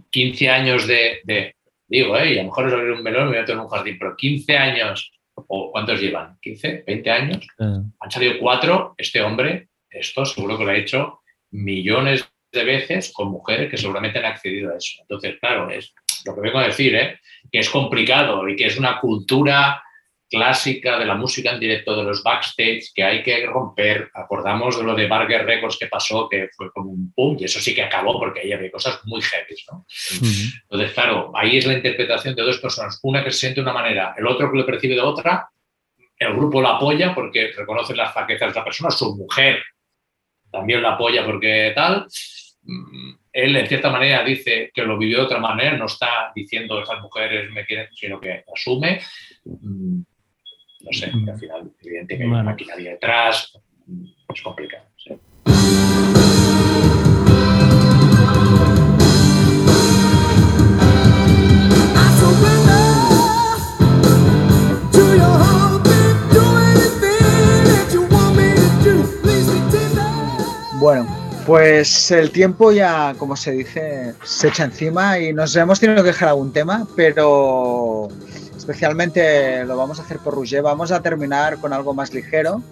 15 años de, digo, eh, y a lo mejor es abrir un melón y me meto en un jardín, pero 15 años, o ¿cuántos llevan? ¿15? ¿20 años? Ah. Han salido cuatro, este hombre, esto seguro que lo ha hecho millones de veces con mujeres que seguramente han accedido a eso. Entonces, claro, es lo que vengo a decir, ¿eh? que es complicado y que es una cultura clásica de la música en directo de los backstage que hay que romper. Acordamos de lo de Barger Records que pasó, que fue como un pum, y eso sí que acabó porque ahí había cosas muy heavy. ¿no? Entonces, claro, ahí es la interpretación de dos personas, una que se siente de una manera, el otro que lo percibe de otra, el grupo la apoya porque reconoce las flaquezas de la persona, su mujer también la apoya porque tal. Mm, él, en cierta manera, dice que lo vivió de otra manera, no está diciendo esas mujeres me quieren, sino que asume. No sé, al final, evidentemente, hay una maquinaria detrás, es complicado. Bueno, pues el tiempo ya, como se dice, se echa encima y nos hemos tenido que dejar algún tema, pero especialmente lo vamos a hacer por Roger, vamos a terminar con algo más ligero,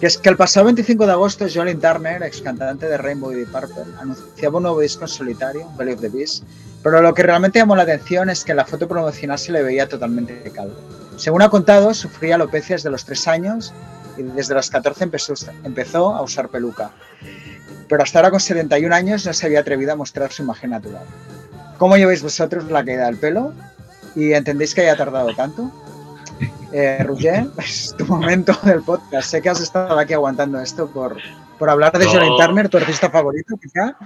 que es que el pasado 25 de agosto Jolene Turner, ex cantante de Rainbow y Purple, anunciaba un nuevo disco en solitario, Belly of the Beast, pero lo que realmente llamó la atención es que en la foto promocional se le veía totalmente calvo. Según ha contado, sufría alopecia desde los 3 años y desde los 14 empezó, empezó a usar peluca. Pero hasta ahora con 71 años no se había atrevido a mostrar su imagen natural. ¿Cómo lleváis vosotros la caída del pelo? Y entendéis que haya tardado tanto. Eh, es tu momento del podcast. Sé que has estado aquí aguantando esto por, por hablar de no. Turner, tu artista favorito, quizá.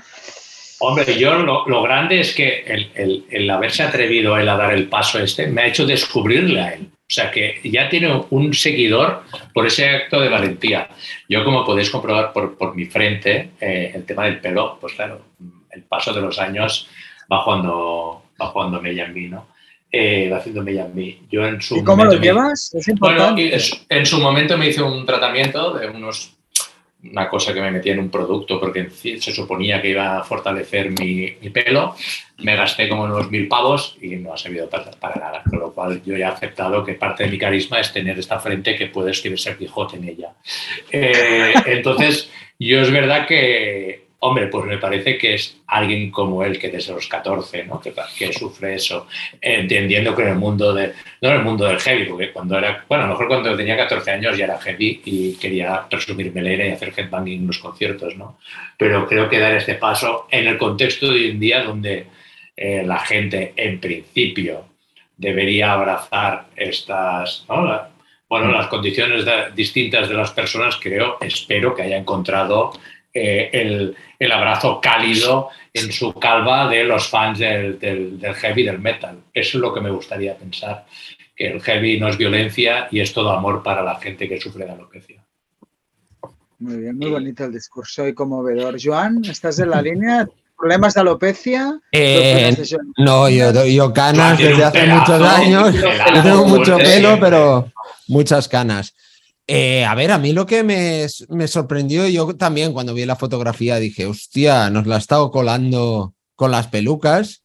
Hombre, yo lo, grande es que el, el, haberse atrevido él a dar el paso este me ha hecho descubrirle a él. O sea que ya tiene un seguidor por ese acto de valentía. Yo, como podéis comprobar por, por mi frente, eh, el tema del pelo, pues claro, el paso de los años va jugando, va jugando Mella en mí, ¿no? Eh, haciendo Yo en su ¿Y cómo lo llevas? Es importante. Bueno, en su momento me hice un tratamiento de unos una cosa que me metía en un producto porque se suponía que iba a fortalecer mi, pelo. Me gasté como unos mil pavos y no ha servido para, nada. Con lo cual yo ya he aceptado que parte de mi carisma es tener esta frente que puede escribir ser Quijote en ella. Eh, entonces, yo es verdad que Hombre, pues me parece que es alguien como él, que desde los 14, ¿no? que, sufre eso, entendiendo que en el mundo de, no en el mundo del heavy, porque cuando era, bueno, a lo mejor cuando tenía 14 años ya era heavy y quería resumir melena y hacer headbanging en los conciertos, ¿no? Pero creo que dar este paso en el contexto de hoy en día donde eh, la gente, en principio, debería abrazar estas, bueno, las condiciones distintas de las personas, creo, espero que haya encontrado eh, el, el, abrazo cálido en su calva de los fans del, del, del, heavy, del metal. Eso es lo que me gustaría pensar, que el heavy no es violencia y es todo amor para la gente que sufre de alopecia. Muy bien, muy bonito el discurso y conmovedor. Joan, ¿estás en la línea? ¿Problemas de alopecia? Eh, no, yo, yo canas desde hace muchos años. Yo tengo mucho pelo, pero muchas canas. Eh, a ver, a mí lo que me, sorprendió, yo también cuando vi la fotografía dije, hostia, nos la ha estado colando con las pelucas.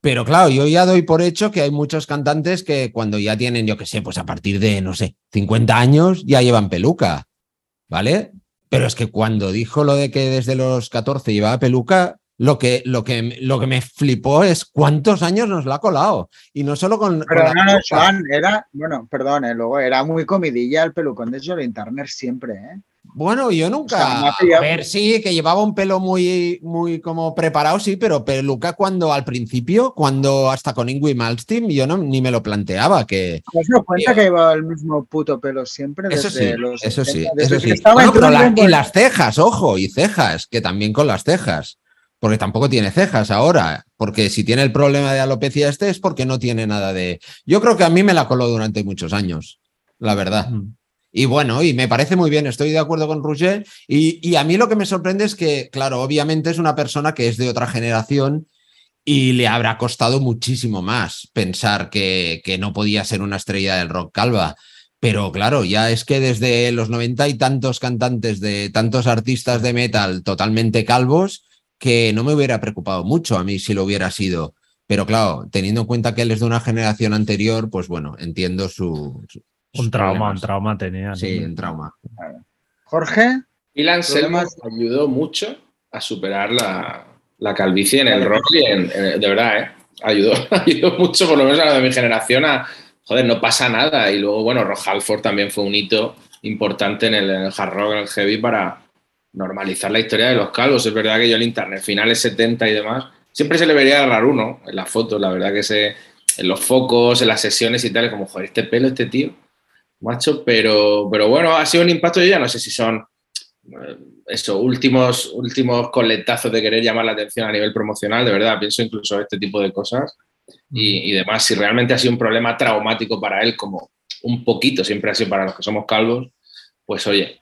Pero claro, yo ya doy por hecho que hay muchos cantantes que cuando ya tienen, yo qué sé, pues a partir de, no sé, 50 años ya llevan peluca, ¿vale? Pero es que cuando dijo lo de que desde los 14 llevaba peluca, lo que, lo, que, lo que me flipó es cuántos años nos la ha colado. Y no solo con. Pero no, no, era, bueno, perdón, eh, luego era muy comidilla el pelucón de Jolene Turner siempre, ¿eh? Bueno, yo nunca. a ver, sí, que llevaba un pelo muy, muy como preparado, sí, pero peluca cuando al principio, cuando hasta con Ingui Malmsteen, yo no, ni me lo planteaba. Que, ¿Te has dado cuenta que llevaba el mismo puto pelo siempre? Eso sí, los eso sí, 70, desde eso sí. Bueno, pero la- y las cejas, ojo, y cejas, que también con las cejas. Porque tampoco tiene cejas ahora. Porque si tiene el problema de alopecia este es porque no tiene nada de. Yo creo que a mí me la coló durante muchos años, la verdad. Mm. Y bueno, y me parece muy bien, estoy de acuerdo con Roger. Y, y a mí lo que me sorprende es que, claro, obviamente es una persona que es de otra generación y le habrá costado muchísimo más pensar que, que no podía ser una estrella del rock calva. Pero claro, ya es que desde los noventa y tantos cantantes de tantos artistas de metal totalmente calvos, que no me hubiera preocupado mucho a mí si lo hubiera sido. Pero claro, teniendo en cuenta que él es de una generación anterior, pues bueno, entiendo su... Un trauma, un trauma tenía. Sí, un trauma. Jorge, Y Anselmo Problemas- ayudó mucho a superar la, la calvicie en el rock y en, en- de verdad, ¿eh? Ayudó, ayudó mucho, por lo menos a la de mi generación, a, joder, no pasa nada. Y luego, bueno, Rock Halford también fue un hito importante en el, en el hard rock, en el heavy, para normalizar la historia de los calvos. Es verdad que yo en internet, finales 70 y demás, siempre se le vería raro uno en las fotos, la verdad que se, en los focos, en las sesiones y tal, como, joder, este pelo, este tío, macho, pero, pero bueno, ha sido un impacto, yo ya no sé si son eh, eso, últimos, últimos coletazos de querer llamar la atención a nivel promocional, de verdad, pienso incluso este tipo de cosas. Y, y demás, si realmente ha sido un problema traumático para él, como un poquito siempre ha sido para los que somos calvos, pues oye,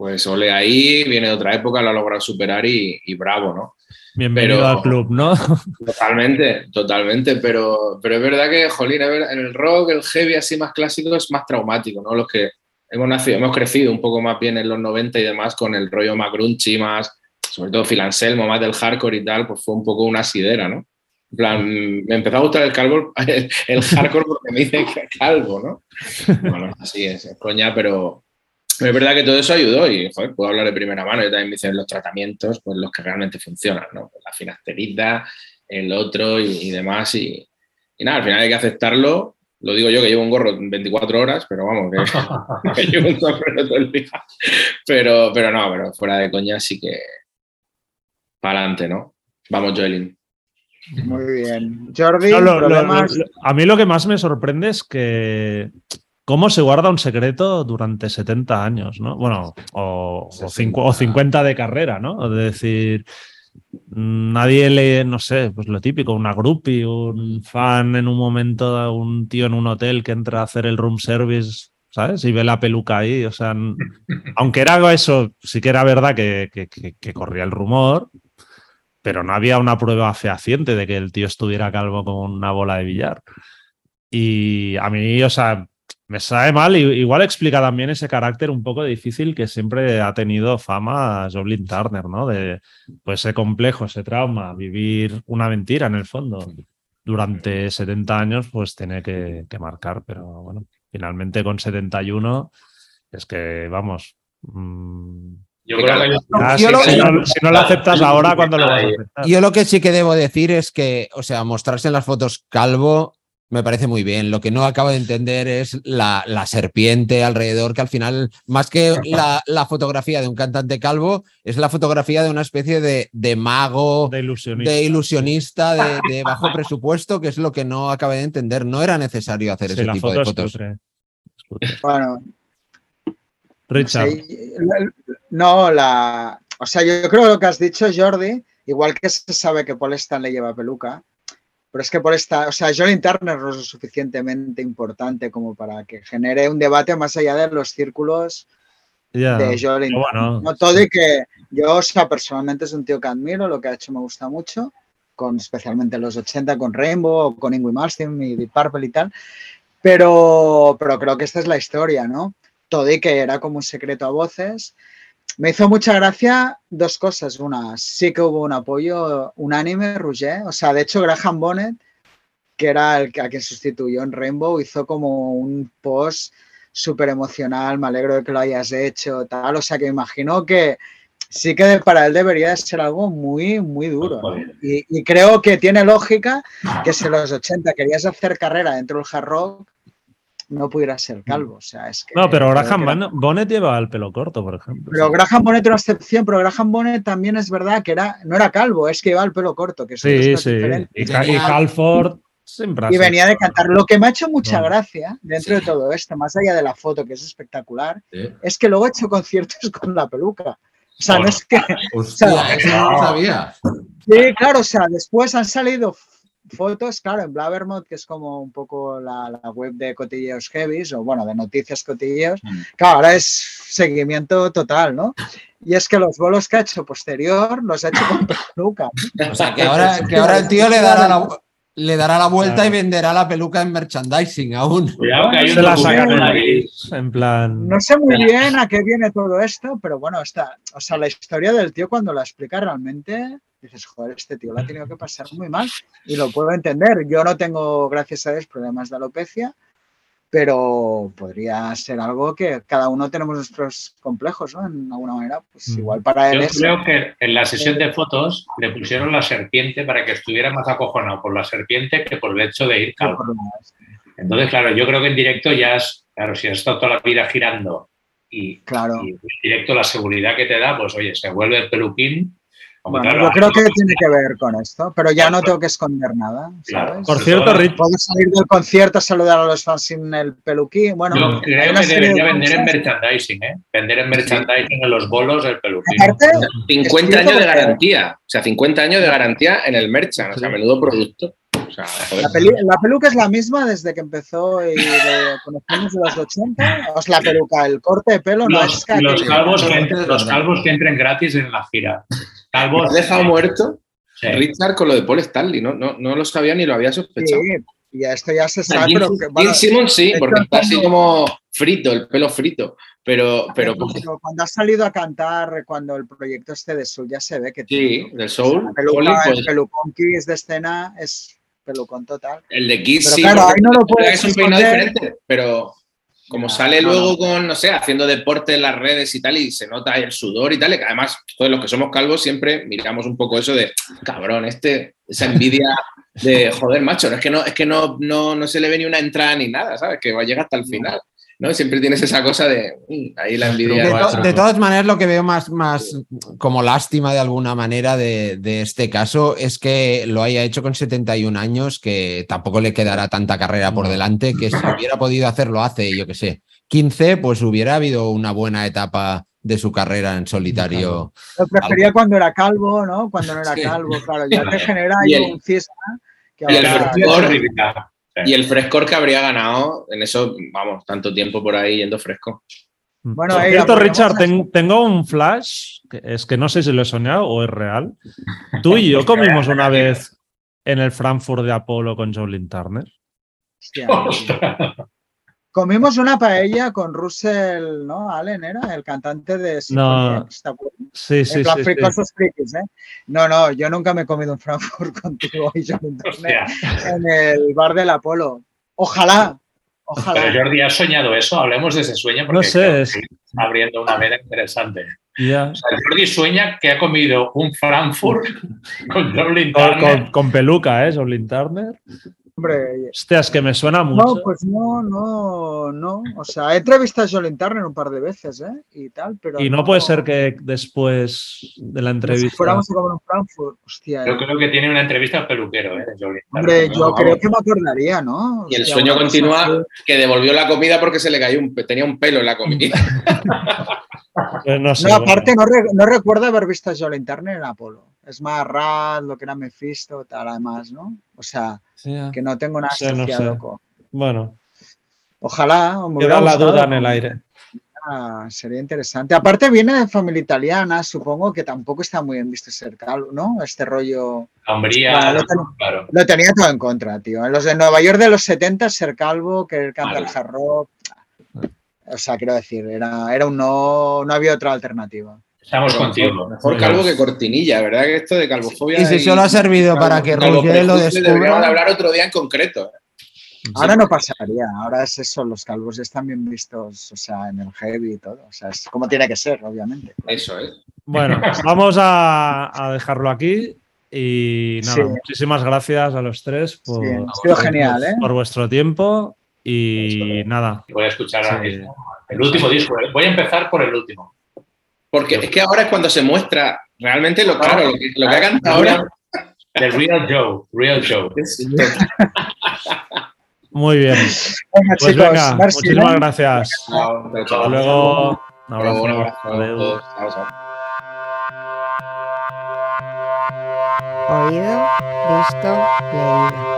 pues ole ahí, viene de otra época, lo ha logrado superar y, y bravo, ¿no? Bienvenido Pero- al club, ¿no? Totalmente, totalmente, pero, pero es verdad que, jolín, es en el rock, el heavy así más clásico es más traumático, ¿no? Los que hemos nacido, hemos crecido un poco más bien en los 90 y demás con el rollo más grungy, más, sobre todo Phil Anselmo, más del hardcore y tal, pues fue un poco una sidera, ¿no? En plan, me empezó a gustar el calvo, el, el hardcore porque me dicen que calvo, ¿no? Bueno, así es, es coña, pero es verdad que todo eso ayudó y, joder, puedo hablar de primera mano. Yo también me dicen los tratamientos, pues los que realmente funcionan, ¿no? Pues la finasterida, el otro y, y demás. Y, y nada, al final hay que aceptarlo. Lo digo yo que llevo un gorro 24 horas, pero vamos, que, que llevo un sombrero todo el día. Pero, pero no, pero fuera de coña sí que para adelante, ¿no? Vamos, Joelin. muy bien. Jordi, No, lo- lo- problemas. lo- a mí lo que más me sorprende es que cómo se guarda un secreto durante 70 años, ¿no? Bueno, o, o, cincu- o 50 de carrera, ¿no? Es decir, nadie le, no sé, pues lo típico, una groupie, un fan en un momento, un tío en un hotel que entra a hacer el room service, ¿sabes? Y ve la peluca ahí, o sea, aunque era eso, sí que era verdad que, que- que- que corría el rumor, pero no había una prueba fehaciente de que el tío estuviera calvo con una bola de billar. Y a mí, o sea, me sabe mal, y igual explica también ese carácter un poco difícil que siempre ha tenido fama Joblin Turner, ¿no? De pues ese complejo, ese trauma, vivir una mentira en el fondo. Durante 70 años, pues tiene que, que marcar, pero bueno, finalmente con 71 es que, vamos, mm, Yo creo que si, lo- si no, si no lo aceptas ahora, ¿cuándo lo vas a aceptar? Yo lo que sí que debo decir es que, o sea, mostrarse en las fotos calvo me parece muy bien. Lo que no acabo de entender es la, la serpiente alrededor, que al final, más que la, la fotografía de un cantante calvo, es la fotografía de una especie de, de mago, de ilusionista. de ilusionista, de, de bajo presupuesto, que es lo que no acabé de entender. No era necesario hacer Sí, ese tipo foto de es fotos. Es. Bueno, Richard. sí, no, la. O sea, yo creo lo que has dicho, Jordi, igual que se sabe que Paul Stanley lleva peluca, pero es que Paul Stanley, o sea, Johnny Turner no es lo suficientemente importante como para que genere un debate más allá de los círculos Ya, de pero bueno, No todo y que yo, o sea, personalmente es un tío que admiro, lo que ha hecho me gusta mucho, con especialmente los 80 con Rainbow, con Ingrid Malmsteen y Deep Purple y tal, pero, pero creo que esta es la historia, ¿no? Todo y que era como un secreto a voces. Me hizo mucha gracia dos cosas. Una, sí que hubo un apoyo unánime, Rouget. O sea, de hecho, Graham Bonnet, que era el que- a quien sustituyó en Rainbow, hizo como un post súper emocional. Me alegro de que lo hayas hecho, tal. O sea, que imagino que sí que para él debería ser algo muy, muy duro. ¿no? Y, y creo que tiene lógica que si en los 80 querías hacer carrera dentro del hard rock, no pudiera ser calvo. O sea, es que, no, pero Graham era- Bonnet- lleva el pelo corto, por ejemplo. Pero Graham Bonnet era una excepción, pero Graham Bonnet también es verdad que era, no era calvo, es que llevaba el pelo corto, que Sí, sí. Y, y Halford siempre Y venía de cantar. Lo que me ha hecho mucha No. gracia dentro de todo esto, más allá de la foto, que es espectacular, Sí. es que luego ha hecho conciertos con la peluca. O sea, no es que. Hostia, eso no lo sabía. Sí, claro, o sea, después han salido fotos, claro, en Blabbermouth, que es como un poco la, la web de cotilleos heavies, o bueno, de noticias cotilleos. Mm. Claro, ahora es seguimiento total, ¿no? Y es que los bolos que ha hecho posterior los ha hecho con peluca. O sea, que ahora, que ahora el tío le dará la, le dará la vuelta y venderá la peluca en merchandising aún. Cuidado que hay un Se la en plan. No sé muy bien a qué viene todo esto, pero bueno, está, o sea, la historia del tío cuando la explica realmente, dices, joder, este tío lo ha tenido que pasar muy mal y lo puedo entender. Yo no tengo, gracias a Dios, problemas de alopecia, pero podría ser algo que cada uno tenemos nuestros complejos, ¿no? En alguna manera, pues Mm. igual para él Yo es... creo que en la sesión de fotos le pusieron la serpiente para que estuviera más acojonado por la serpiente que por el hecho de ir calvo. Entonces, claro, yo creo que en directo ya es, claro, si has estado toda la vida girando y, Claro. y en directo la seguridad que te da, pues oye, se vuelve el peluquín. Bueno, claro, yo creo que tiene que ver con esto, pero ya no tengo que esconder nada, Claro. ¿sabes? Por cierto, Rich, Puedo salir del concierto a saludar a los fans sin el peluquín. Bueno, yo creo que de debería vender en merchandising, ¿eh? Vender en merchandising en los bolos el peluquín. Aparte, 50 Explico años de garantía. O sea, 50 años de garantía en el merchant. O sea, menudo producto. O sea, joder. La, peli- la peluca es la misma desde que empezó y lo conocimos de los 80. O sea, la peluca, el corte de pelo no es Los, que los que, es los calvos que entren gratis en la gira. Calvos. ¿Has dejado muerto Sí. Richard con lo de Paul Stanley? No, no, no lo sabía ni lo había Sí, sospechado. y esto ya se sabe, pero que, bueno, Simmons sí, porque es está así como frito, el pelo frito. Pero, pero pero cuando ha salido a cantar, cuando el proyecto este de Soul, ya se ve que sí, del Soul, el pues, pelucón Kiss de escena es pelucón total. el de Kiss Pero sí. claro, ahí no lo puedes es un peinado diferente, pero como sale no, luego con, no sé, haciendo deporte en las redes y tal, y se nota el sudor y tal, que además todos los que somos calvos siempre miramos un poco eso de, cabrón, este, esa envidia de, joder, macho, no, es que no, es que no, no, no se le ve ni una entrada ni nada, ¿sabes? Que va a llegar hasta el final, ¿no? Siempre tienes esa cosa de, mm, ahí la envidia. De, Cuatro. to- de todas maneras, lo que veo más, más como lástima de alguna manera de, de este caso es que lo haya hecho con 71 años, que tampoco le quedará tanta carrera por delante, que si hubiera podido hacerlo hace, yo qué sé, 15, pues hubiera habido una buena etapa de su carrera en solitario. Lo prefería cuando era calvo, ¿no? Cuando no era Sí. calvo, claro, ya te genera ahí el- un cisma que y el ahora- frescor. Y el frescor que habría ganado en eso, vamos, tanto tiempo por ahí yendo fresco. Bueno, Por ahí cierto, Richard, a- ten- tengo un flash, que es que no sé si lo he soñado o es real. Tú y yo comimos una vez en el Frankfurt de Apolo con Jolene Turner. Hostia. Comimos una paella con Russell, ¿no? Allen era el cantante de No. Sí, sí, en plan sí. sí. fricosos frikis, ¿eh? No, no, yo nunca me he comido un Frankfurt contigo y yo en el bar del Apolo. Ojalá, ojalá. Pero Jordi, ¿has soñado eso? Hablemos de ese sueño porque No sé, creo que es- está abriendo una vena interesante. O sea, Jordi sueña que ha comido un Frankfurt con Jordi Con, Turner. con- con peluca, ¿eh? Jolene Turner. Hombre, Hostia, es que me suena mucho. no, pues no, no, no. O sea, he entrevistado a Jolene Turner un par de veces, ¿eh? Y tal, pero. y no puede ser que después de la Si entrevista. fuéramos a comer un Frankfurt, hostia. Yo eh. creo que tiene una entrevista al peluquero, ¿eh? Hombre, No, yo creo que me acordaría, ¿no? Y el Hostia, sueño continúa que devolvió la comida porque se le cayó un, tenía un pelo en la comida. Eh, no sé, No, bueno. aparte no, re- no recuerdo haber visto a Jolene Turner en Apolo. Es más Rad, lo que era Mephisto, tal, además, ¿no? O sea, Que no tengo nada no sé. con- Bueno, Ojalá. queda la duda en el aire. Ah, sería interesante. Aparte viene de familia italiana, supongo que tampoco está muy bien visto ser calvo, ¿no? Este rollo... Hombría, Bueno, lo tengo- claro. Lo tenía todo en contra, tío. En los de Nueva York de los 70, ser calvo, querer cantar Claro. hard rock... O sea, quiero decir, era, era un no... No había otra alternativa. Estamos contigo. Mejor calvo que cortinilla, ¿verdad? Que esto de calvofobia. Y si solo ha servido para que Roger lo prejuicio Deberíamos de descubra. hablar otro día en concreto. ¿eh? Ahora no pasaría, ahora es eso, los calvos están bien vistos, o sea, en el heavy y todo. O sea, es como tiene que ser, obviamente. Eso es. Bueno, vamos a, a dejarlo aquí. Y nada, Sí. muchísimas gracias a los tres por, Sí, ha sido genial, ¿eh? por vuestro tiempo. Y nada. Voy a escuchar el último disco. Voy a empezar por el último. Porque es que ahora es cuando se muestra realmente lo claro, lo que, ha cantado ahora. The Real Joe, Real Joe. Muy bien. pues venga, muchísimas gracias. Hasta luego. Un abrazo. Oído, visto, leído.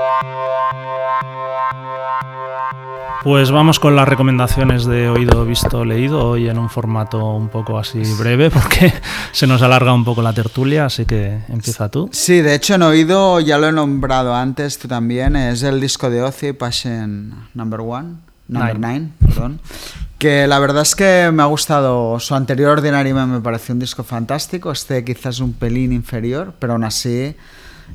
Pues vamos con las recomendaciones de oído, visto, leído, hoy en un formato un poco así breve porque se nos alarga un poco la tertulia, así que empieza tú. Sí, de hecho en oído ya lo he nombrado antes, tú también, es el disco de Ozzy, Passion Number One, Number Nine, perdón. Que la verdad es que me ha gustado, su anterior Ordinary Man me pareció un disco fantástico, este quizás un pelín inferior, pero aún así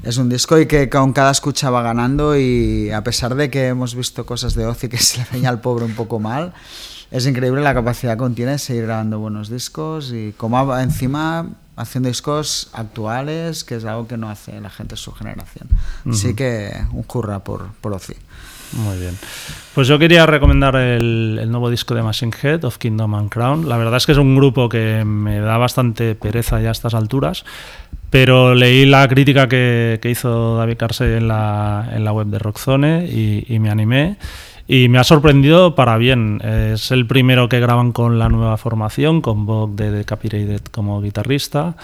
es un disco y que con cada escucha va ganando y a pesar de que hemos visto cosas de Ozzy que se le veía al pobre un poco mal, es increíble la capacidad que contiene de seguir grabando buenos discos y como encima haciendo discos actuales, que es algo que no hace la gente de su generación. Así que un curra por, por Ozzy. Muy bien. Pues yo quería recomendar el, nuevo disco de Machine Head, of Kingdom and Crown. La verdad es que es un grupo que me da bastante pereza ya a estas alturas, pero leí la crítica que, hizo David Carsey en la, en la web de Rockzone y, me animé. Y me ha sorprendido para bien. Es el primero que graban con la nueva formación, con Bob de Decapitated como guitarrista.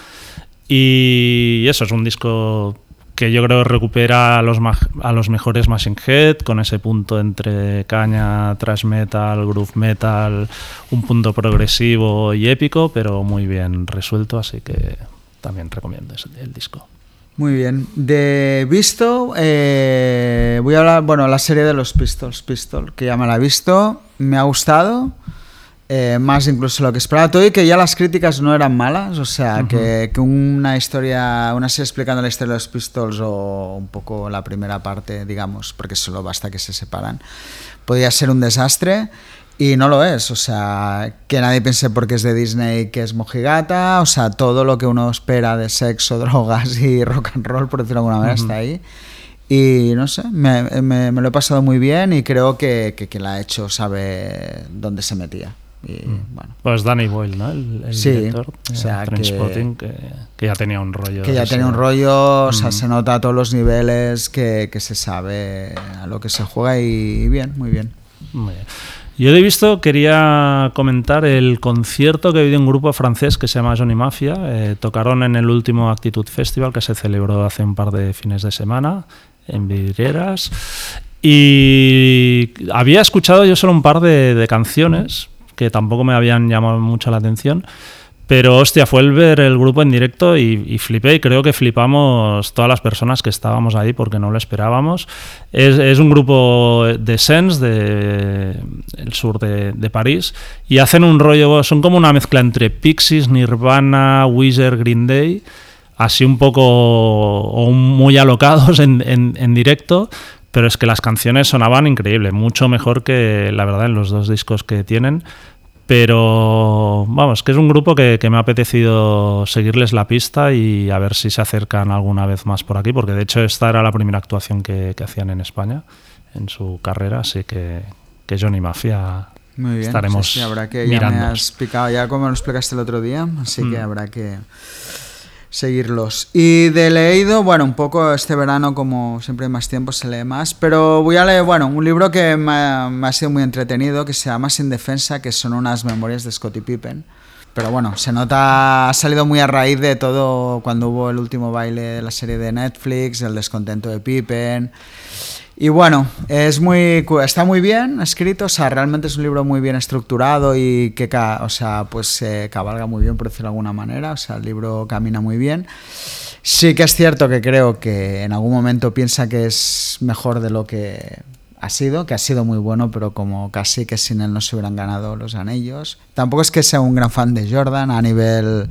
Y eso es un disco que yo creo recupera a los, a los mejores Machine Head, con ese punto entre caña, thrash metal, groove metal, un punto progresivo y épico, pero muy bien resuelto, así que también recomiendo el disco. Muy bien. De visto, eh, voy a hablar, bueno, la serie de los Pistols, Pistol, que ya me la he visto, me ha gustado, eh, más incluso lo que esperaba todo y que ya las críticas no eran malas, o sea, que, que, una historia, una serie explicando la historia de los Pistols o un poco la primera parte, digamos, porque solo basta que se separan, podría ser un desastre. Y no lo es, o sea, que nadie piense porque es de Disney que es mojigata, o sea, todo lo que uno espera de sexo, drogas y rock and roll, por decirlo de alguna manera, está ahí. Y no sé, me, me, lo he pasado muy bien y creo que, que quien la ha hecho sabe dónde se metía. Y, mm. bueno. Pues Danny Boyle, ¿no? El, sí, director o sea, que, que, que, ya tenía un rollo. Que ya tenía un rollo, o sea, mm. se nota a todos los niveles que, que se sabe a lo que se juega y bien, muy bien. Muy bien. Yo he visto, quería comentar el concierto que habido un grupo francés que se llama Johnny Mafia. Eh, tocaron en el último Actitud Festival que se celebró hace un par de fines de semana en Vidrieras. Y había escuchado yo solo un par de, de canciones que tampoco me habían llamado mucho la atención. Pero hostia, fue el ver el grupo en directo y, flipé y creo que flipamos todas las personas que estábamos ahí porque no lo esperábamos. Es, un grupo de Sens, del sur de, París, y hacen un rollo, son como una mezcla entre Pixies, Nirvana, Weezer, Green Day, así un poco o muy alocados en, en directo, pero es que las canciones sonaban increíble, mucho mejor que la verdad en los dos discos que tienen. Pero vamos, que es un grupo que, me ha apetecido seguirles la pista y a ver si se acercan alguna vez más por aquí, porque de hecho esta era la primera actuación que, hacían en España en su carrera, así que, que Johnny Mafia Muy bien, estaremos sí, habrá que ya me has explicado ya como lo explicaste el otro día, así que mm. habrá que seguirlos. Y de leído, bueno, un poco este verano, como siempre hay más tiempo, se lee más, pero voy a leer, bueno, un libro que me ha, sido muy entretenido, que se llama Sin Defensa, que son unas memorias de Scottie Pippen. Pero bueno, se nota, ha salido muy a raíz de todo cuando hubo el último baile de la serie de Netflix, el descontento de Pippen. Y bueno, es muy, está muy bien escrito, o sea, realmente es un libro muy bien estructurado y que, o sea, pues se cabalga muy bien, por decirlo de alguna manera, o sea, el libro camina muy bien. Sí que es cierto que creo que en algún momento piensa que es mejor de lo que ha sido, que ha sido muy bueno, pero como casi que sin él no se hubieran ganado los anillos. Tampoco es que sea un gran fan de Jordan a nivel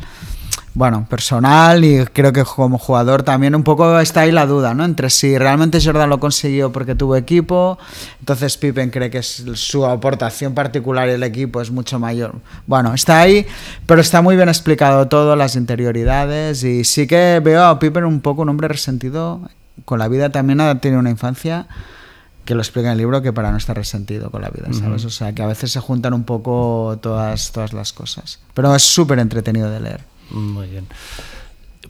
bueno, personal y creo que como jugador también un poco está ahí la duda, ¿no? Entre si realmente Jordan lo consiguió porque tuvo equipo, entonces Pippen cree que su aportación particular y el equipo es mucho mayor. Bueno, está ahí, pero está muy bien explicado todo, las interioridades y sí que veo a Pippen un poco un hombre resentido con la vida, también ha tenido una infancia que lo explica en el libro que para no estar resentido con la vida, ¿sabes? O sea, que a veces se juntan un poco todas, todas las cosas. Pero es súper entretenido de leer. Muy bien.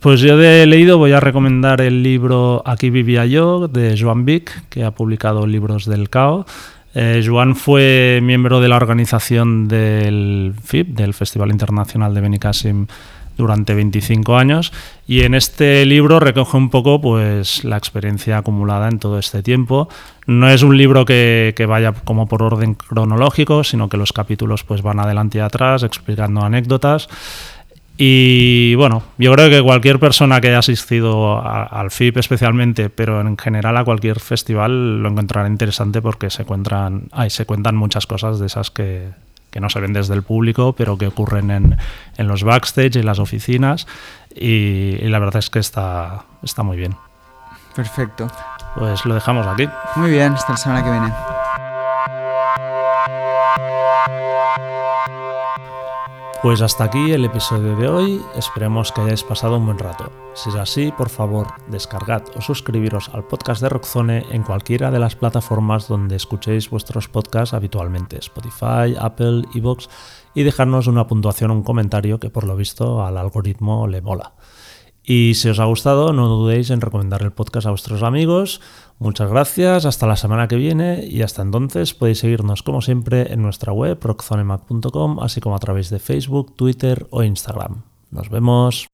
Pues yo de leído voy a recomendar el libro Aquí vivía yo de Joan Vic, que ha publicado libros del CAO. Eh, Joan fue miembro de la organización del FIP, del Festival Internacional de Benicassim, durante 25 años y en este libro recoge un poco pues la experiencia acumulada en todo este tiempo. No es un libro que, que, vaya como por orden cronológico, sino que los capítulos pues van adelante y atrás explicando anécdotas. Y bueno, yo creo que cualquier persona que haya asistido a, al FIP especialmente, pero en general a cualquier festival, lo encontrará interesante porque se, encuentran, ay, se cuentan muchas cosas de esas que, que no se ven desde el público, pero que ocurren en, en los backstage, en las oficinas, y, y, la verdad es que está, está muy bien. Perfecto. Pues lo dejamos aquí. Muy bien, hasta la semana que viene. Pues hasta aquí el episodio de hoy, esperemos que hayáis pasado un buen rato. Si es así, por favor, descargad o suscribiros al podcast de Rockzone en cualquiera de las plataformas donde escuchéis vuestros podcasts habitualmente, Spotify, Apple, Evox, y dejarnos una puntuación o un comentario que por lo visto al algoritmo le mola. Y si os ha gustado, no dudéis en recomendar el podcast a vuestros amigos. Muchas gracias, hasta la semana que viene y hasta entonces podéis seguirnos como siempre en nuestra web rockzonemac.com, así como a través de Facebook, Twitter o Instagram. Nos vemos.